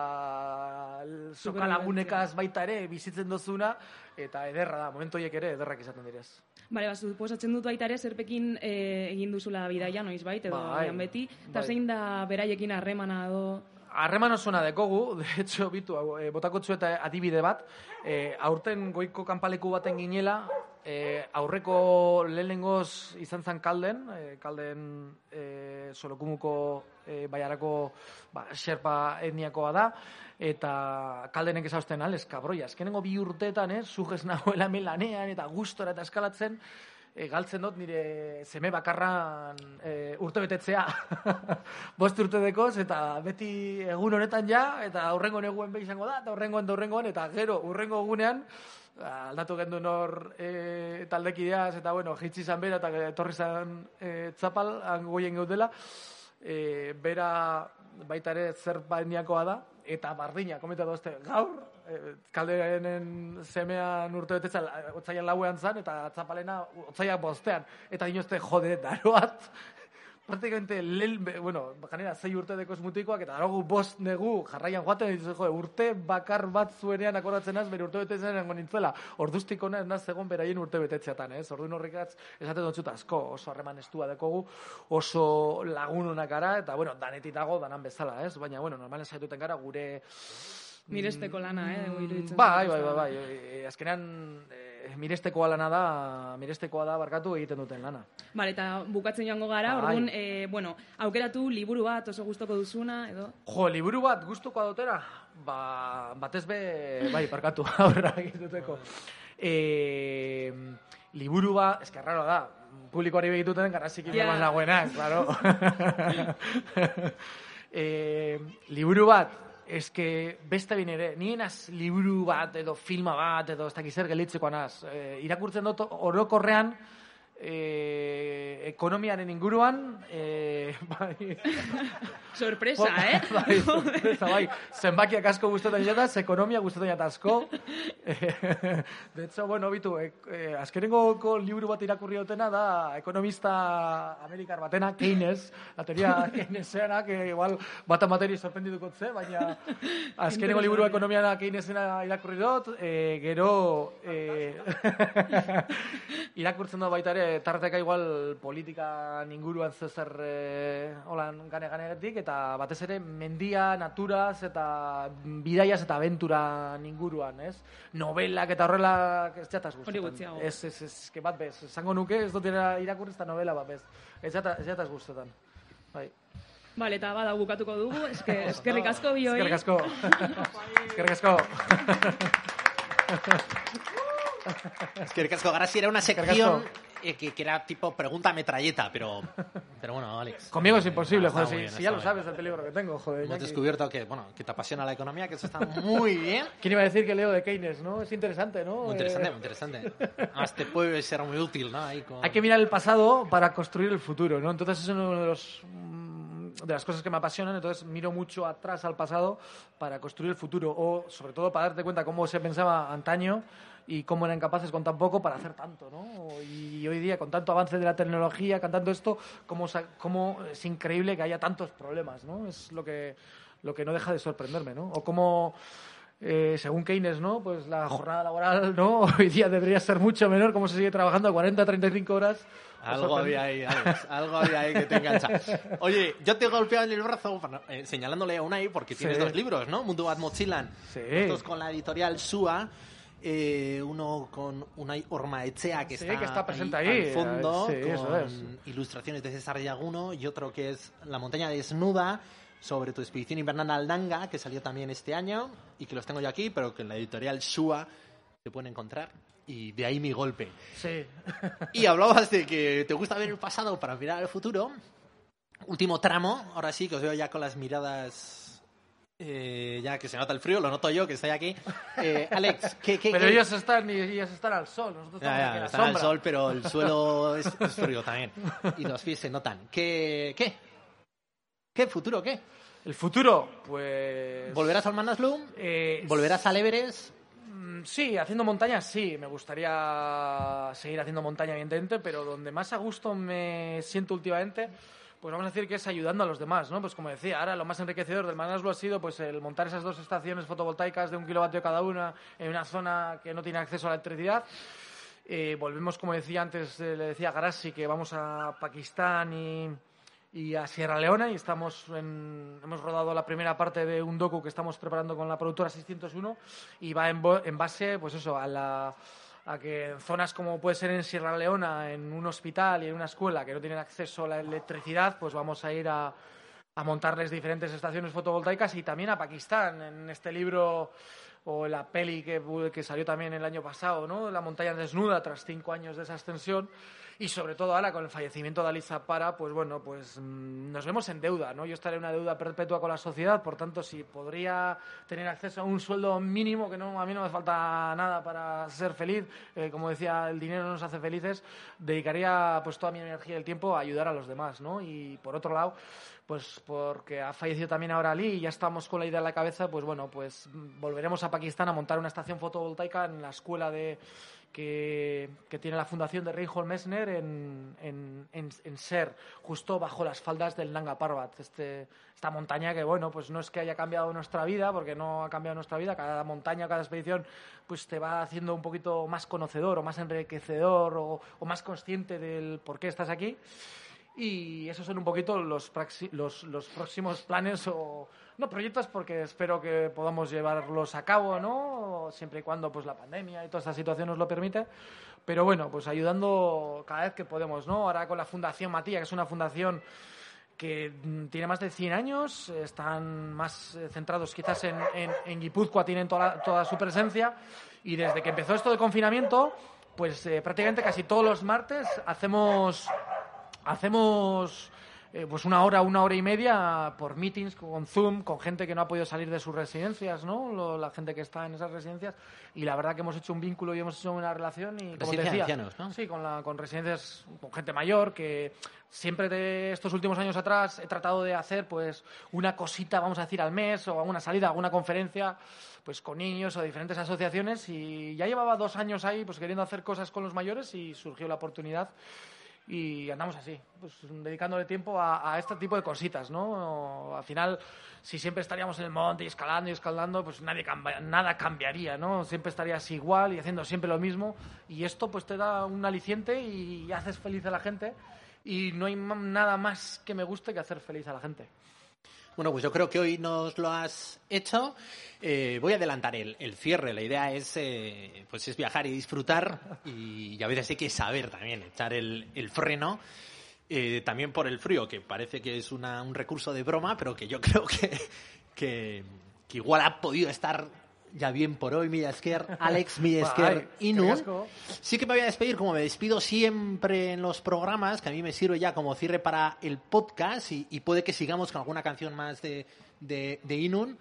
sokalagunekaz baita ere bizitzen dozuna eta ederra da, momentu horiek ere ederrak izaten direz. Bale, ba, suposatzen dut baita ere zerpekin eh, egin duzula bidaia noiz bait, edo bai, beti, eta bai. zein da beraiekin harremana edo... Harreman osona dekogu, de hecho, bitu, e, botakotzu eta adibide bat, e, aurten goiko kanpaleku baten ginela, e, aurreko lehenengoz izan zen kalden, e, kalden e, solokumuko e, baiarako ba, xerpa etniakoa da, eta kaldenek ezausten al, eskabroia. Azkenengo bi urteetan, eh, sujez nagoela hemen lanean, eta gustora eta eskalatzen, e, galtzen dut nire seme bakarran e, urte betetzea. Bost urte dekoz, eta beti egun honetan ja, eta aurrengo neguen behi izango da, eta aurrengoan da aurrengoan, eta gero, urrengo egunean, ba, aldatu gendu nor e, taldekideaz, eta bueno, jitsi izan bera, eta etorri zan e, txapal, goien geudela, e, bera baita ere zer bainiakoa da, eta bardina, komentatu gaur, kaldearen semean urte betetza, otzaian lauean zan, eta txapalena otzaiak bostean, eta dinozte jode, daroat, praktikamente lehen, bueno, janera, zei urte dekoz mutikoak, eta darogu bost negu jarraian joaten, ditu, jo, urte bakar bat zuenean akordatzen az, bere urte betetzen nengo nintzela, orduztik ez naz egon beraien urte betetzeatan, ez? Orduan horrikatz, esaten dut asko, oso harreman estua dekogu, oso lagun onak gara, eta, bueno, danetik dago, danan bezala, ez? Baina, bueno, normalen zaituten gara, gure Miresteko lana, eh, dugu iruditzen. Bai, bai, ez bai, da. bai. E, azkenean e, mirestekoa lana da, mirestekoa da barkatu egiten duten lana. Bale, eta bukatzen joango gara, Bai. orduan, eh, bueno, aukeratu liburu bat oso gustoko duzuna, edo... Jo, liburu bat gustuko dutera? Ba, batez be, bai, barkatu, aurrera egituteko. E, liburu bat, eske raro da, publikoari begituten garrazik Ja. yeah. nagoenak, claro. e, liburu bat, eske beste bin ere, nien liburu bat edo filma bat edo ez dakiz zer gelitzekoan az. E, irakurtzen dut orokorrean e, ekonomiaren inguruan, e, bai, Sorpresa, eh? bai, sorpresa, bai. Zenbakiak asko gustatzen jataz, ekonomia gustatzen jat asko. Eh, de hecho, bueno, bitu, eh, eh, azkenengoko liburu bat irakurri dutena da ekonomista amerikar batena, Keynes, la teoria Keynesiana, que igual bat amateri sorprendituko ze, baina azkenengo liburu ekonomiana Keynesena irakurri dut, eh, gero eh, irakurtzen dut baita ere, tarteka igual politika inguruan zezer eh, holan gane ganegetik, eta batez ere mendia, naturaz, eta bidaiaz eta aventura inguruan, ez? Novelak eta horrelak ez jataz gutxiago. Ez, ez, ez, que bat bez, esango nuke, ez dut irakurri ez da novela bat bez. Ez jata- ez jataz gustatzen. Bai. Bale, eta bada bukatuko dugu, eske, eskerrik asko bioi. Eskerrik asko. Eskerrik asko. Es que Casco Garasi era una sección eh, que, que era tipo pregunta metralleta, pero, pero bueno, Alex. Conmigo es imposible, Está joder, si, bien, si ya lo sabes el peligro que tengo, joder. Hemos descubierto que, bueno, que te apasiona la economía, que eso está muy bien. ¿Quién iba a decir que leo de Keynes, no? Es interesante, ¿no? Muy Eh, interesante, muy interesante. Además, te puede ser muy útil, ¿no? Ahí con... Hay que mirar el pasado para construir el futuro, ¿no? Entonces es uno de los mm, de las cosas que me apasionan, entonces miro mucho atrás al pasado para construir el futuro o sobre todo para darte cuenta cómo se pensaba antaño y cómo eran capaces con tan poco para hacer tanto, ¿no? Y hoy día con tanto avance de la tecnología, con tanto esto, cómo, cómo es increíble que haya tantos problemas, ¿no? Es lo que lo que no deja de sorprenderme, ¿no? O cómo eh, según Keynes, ¿no? Pues la jornada laboral, ¿no? Hoy día debería ser mucho menor, cómo se sigue trabajando 40, 35 horas. Algo había ahí, Alex. Algo había ahí que te engancha. Oye, yo te he golpeado en el brazo eh, señalándole a Unai porque tienes Sí. dos libros, ¿no? Mundo Bat Mochilan. Sí. Estos con la editorial SUA. Eh, uno con Unai Ormaechea, que Sí, está, que está presente ahí, al fondo, sí, eso con es. ilustraciones de César Yaguno, y otro que es La montaña desnuda, sobre tu expedición invernal a Aldanga, que salió también este año, y que los tengo yo aquí, pero que en la editorial SUA se pueden encontrar. Y de ahí mi golpe. Sí. Y hablabas de que te gusta ver el pasado para mirar el futuro. Último tramo, ahora sí que os veo ya con las miradas Eh, ya que se nota el frío, lo noto yo que estoy aquí. Eh, Alex, ¿qué, qué, Pero qué- ellos están, ellos están al sol, nosotros Ya, estamos ya, están al sombra. sol, pero el suelo es, es frío también. Y los pies se notan. ¿Qué? ¿Qué? ¿Qué futuro qué? El futuro, pues... ¿Volverás al Manaslu? Eh, ¿Volverás al Everest? Mm, Sí, haciendo montaña sí, me gustaría seguir haciendo montaña evidentemente, pero donde más a gusto me siento últimamente, pues vamos a decir que es ayudando a los demás, ¿no? Pues como decía, ahora lo más enriquecedor del Manaslu ha sido pues el montar esas dos estaciones fotovoltaicas de un kilovatio cada una en una zona que no tiene acceso a la electricidad. Eh, volvemos, como decía antes, eh, le decía a Grassi que vamos a Pakistán y, y a Sierra Leona y estamos en- hemos rodado la primera parte de un docu que estamos preparando con la productora 601 y va en, en base, pues eso, a la a que en zonas como puede ser en Sierra Leona, en un hospital y en una escuela que no tienen acceso a la electricidad, pues vamos a ir a, a montarles diferentes estaciones fotovoltaicas y también a Pakistán. En este libro o la peli que, salió también el año pasado, ¿no? La montaña desnuda tras cinco años de esa extensión y sobre todo ahora con el fallecimiento de Ali Zapara, pues bueno, pues mm, nos vemos en deuda, ¿no? Yo estaré en una deuda perpetua con la sociedad, por tanto, si podría tener acceso a un sueldo mínimo, que no a mí no me falta nada para ser feliz, eh, como decía, el dinero no nos hace felices, dedicaría pues toda mi energía y el tiempo a ayudar a los demás, ¿no? Y por otro lado, pues porque ha fallecido también ahora Ali y ya estamos con la idea en la cabeza, pues bueno, pues volveremos a Pakistán a montar una estación fotovoltaica en la escuela de que, que tiene la fundación de Reinhold Messner en, en, en, en Ser, justo bajo las faldas del Nanga Parbat, este, esta montaña que, bueno, pues no es que haya cambiado nuestra vida, porque no ha cambiado nuestra vida, cada montaña, cada expedición, pues te va haciendo un poquito más conocedor o más enriquecedor o, o más consciente del por qué estás aquí. Y esos son un poquito los, los, los próximos planes o no proyectos porque espero que podamos llevarlos a cabo, ¿no? Siempre y cuando pues la pandemia y toda esta situación nos lo permite. Pero bueno, pues ayudando cada vez que podemos, ¿no? Ahora con la Fundación Matías, que es una fundación que mm, tiene más de 100 años, están más eh, centrados quizás en, en, Guipúzcoa, tienen toda, toda su presencia y desde que empezó esto de confinamiento, pues eh, prácticamente casi todos los martes hacemos hacemos eh, pues una hora, una hora y media por meetings con Zoom, con gente que no ha podido salir de sus residencias, ¿no? Lo- la gente que está en esas residencias. Y la verdad que hemos hecho un vínculo y hemos hecho una relación y, como te decía, ancianos, ¿no? sí, con, la, con residencias, con gente mayor, que siempre de estos últimos años atrás he tratado de hacer pues una cosita, vamos a decir, al mes o alguna salida, alguna conferencia pues con niños o diferentes asociaciones y ya llevaba dos años ahí pues queriendo hacer cosas con los mayores y surgió la oportunidad y andamos así, pues dedicándole tiempo a, a este tipo de cositas, ¿no? Al final, si siempre estaríamos en el monte y escalando y escalando, pues nadie nada cambiaría, ¿no? Siempre estarías igual y haciendo siempre lo mismo y esto pues te da un aliciente y haces feliz a la gente y no hay nada más que me guste que hacer feliz a la gente. Bueno, pues yo creo que hoy nos lo has hecho. Eh, voy a adelantar el, el cierre. La idea es, eh, pues es viajar y disfrutar y, a veces hay que saber también echar el, el freno. eh, también por el frío, que parece que es una- un recurso de broma, pero que yo creo que, que, que igual ha podido estar ya bien por hoy, Millasker, Alex Millasker Ay, Inu. Sí que me voy a despedir, como me despido siempre en los programas, que a mí me sirve ya como cierre para el podcast y, y puede que sigamos con alguna canción más de, de, de Inun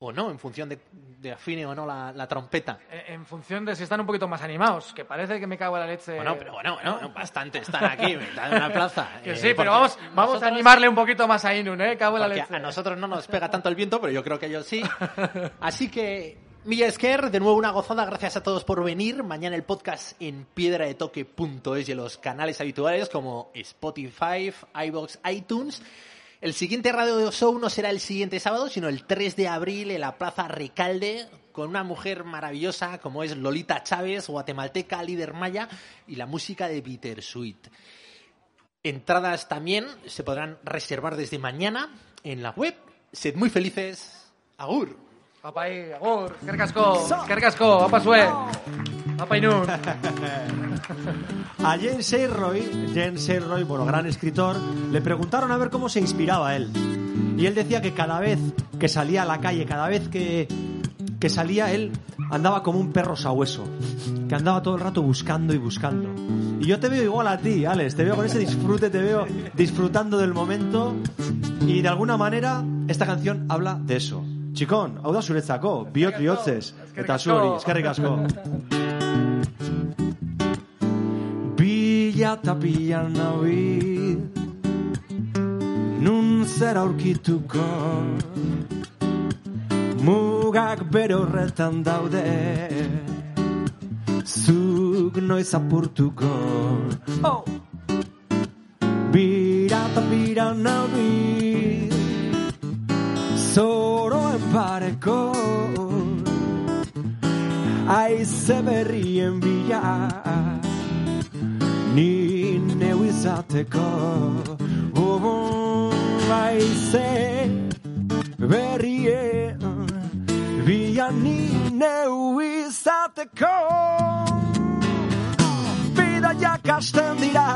o no, en función de, de afine o no la, la trompeta. En en función de si están un poquito más animados, que parece que me cago en la leche. Bueno, pero bueno, bueno, bastante están aquí, están en la plaza. Que eh, sí, pero vamos, vamos a animarle un poquito más a Inun, ¿eh? Cago en la leche. a nosotros no nos pega tanto el viento, pero yo creo que ellos sí. Así que, Milla Esquer, de nuevo una gozada. Gracias a todos por venir. Mañana el podcast en piedradetoque.es y en los canales habituales como Spotify, iBox, iTunes. El siguiente Radio Show no será el siguiente sábado, sino el 3 de abril en la Plaza Recalde, con una mujer maravillosa como es Lolita Chávez, guatemalteca, líder maya, y la música de Bittersweet. Entradas también se podrán reservar desde mañana en la web. Sed muy felices. Agur. Apai, agur, eskerrik asko, eskerrik asko, apa zue. Apa Inun. A James Seyroy, James Seyroy, bueno, gran escritor, le preguntaron a ver cómo se inspiraba él. Y él decía que cada vez que salía a la calle, cada vez que, que salía él, andaba como un perro sabueso. Que andaba todo el rato buscando y buscando. Y yo te veo igual a ti, Alex. Te veo con ese disfrute, te veo disfrutando del momento. Y de alguna manera, esta canción habla de eso. Txikon, hau da zuretzako, bihot bihotzez. Eta zuhori, eskerrik asko. Bila eta bila nabil Nun zer aurkituko Mugak bere horretan daude Zuk noiz apurtuko oh! Bira eta bira nabil Zoroen pareko Aize berrien bila Ni neu izateko. Oh, Aize berrien Bila ni neu izateko. Bida jakasten dira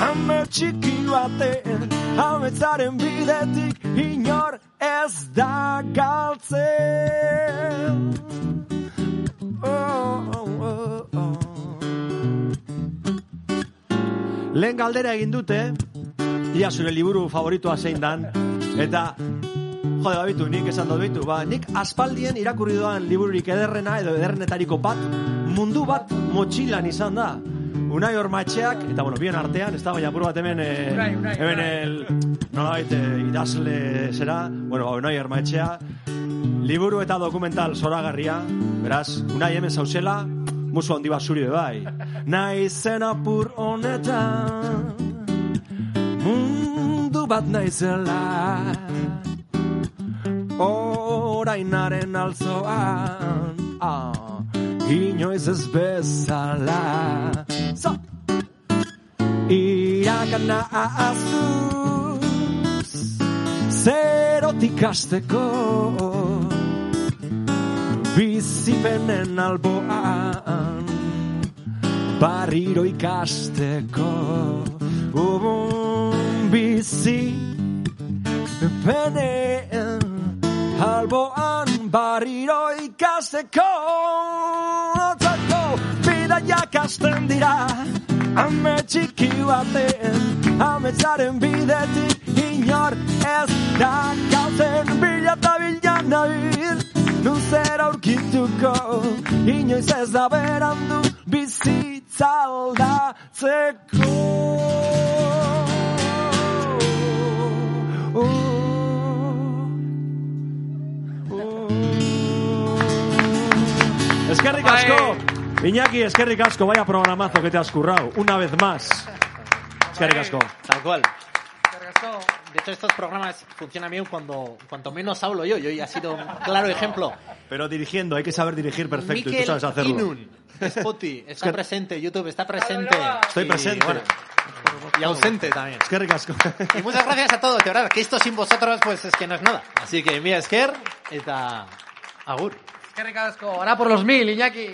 Hame txiki baten Hametzaren bidetik Inor ez da galtzen oh, oh, oh, oh. Lehen galdera egin dute, ia zure liburu favoritoa zein dan, eta, jode, babitu, nik esan dut bitu, ba, nik aspaldien irakurri doan libururik ederrena edo ederrenetariko bat, mundu bat motxilan izan da. Unai Ormatxeak, eta bueno, bien artean, ez da, baina apur bat hemen, eh, Unai, Unai, hemen Unai. el, nolabait, eh, idazle zera, bueno, ba, Unai Ormatxea, liburu eta dokumental zoragarria, beraz, Unai hemen zauzela, musu handi bat zuri bai. Naizen apur honetan, mundu bat naizela, orainaren alzoan, ah, inoiz ez bezala. So! Irakana azuz, zerotik asteko, bizipenen alboan, barriro ikasteko, ubun bizi, penen, alboan barriro ikasteko, otzako, bidaiak hasten dira, ame txiki baten, ametzaren bidetik, inor ez da gauzen, bila eta bila nabil, nun zer aurkituko, inoiz ez da berandu, bizitza aldatzeko. Eskerrik asko, Iñaki, eskerrik asko, vaya programazo que te has currado, una vez más. Eskerrik asko. Tal cual. De hecho, estos programas funcionan bien cuando cuanto menos hablo yo. Y hoy ha sido un claro ejemplo. Pero dirigiendo, hay que saber dirigir perfecto y tú sabes hacerlo. Inun, está que- presente. YouTube está presente. Estoy Y, presente. bueno, y ausente también. Eskerrik asko. Y muchas gracias a todos, de verdad, que esto sin vosotros pues es que no es nada. Así que mira, Esker, eta agur. Eskerrik asko. Ahora por los mil, Iñaki.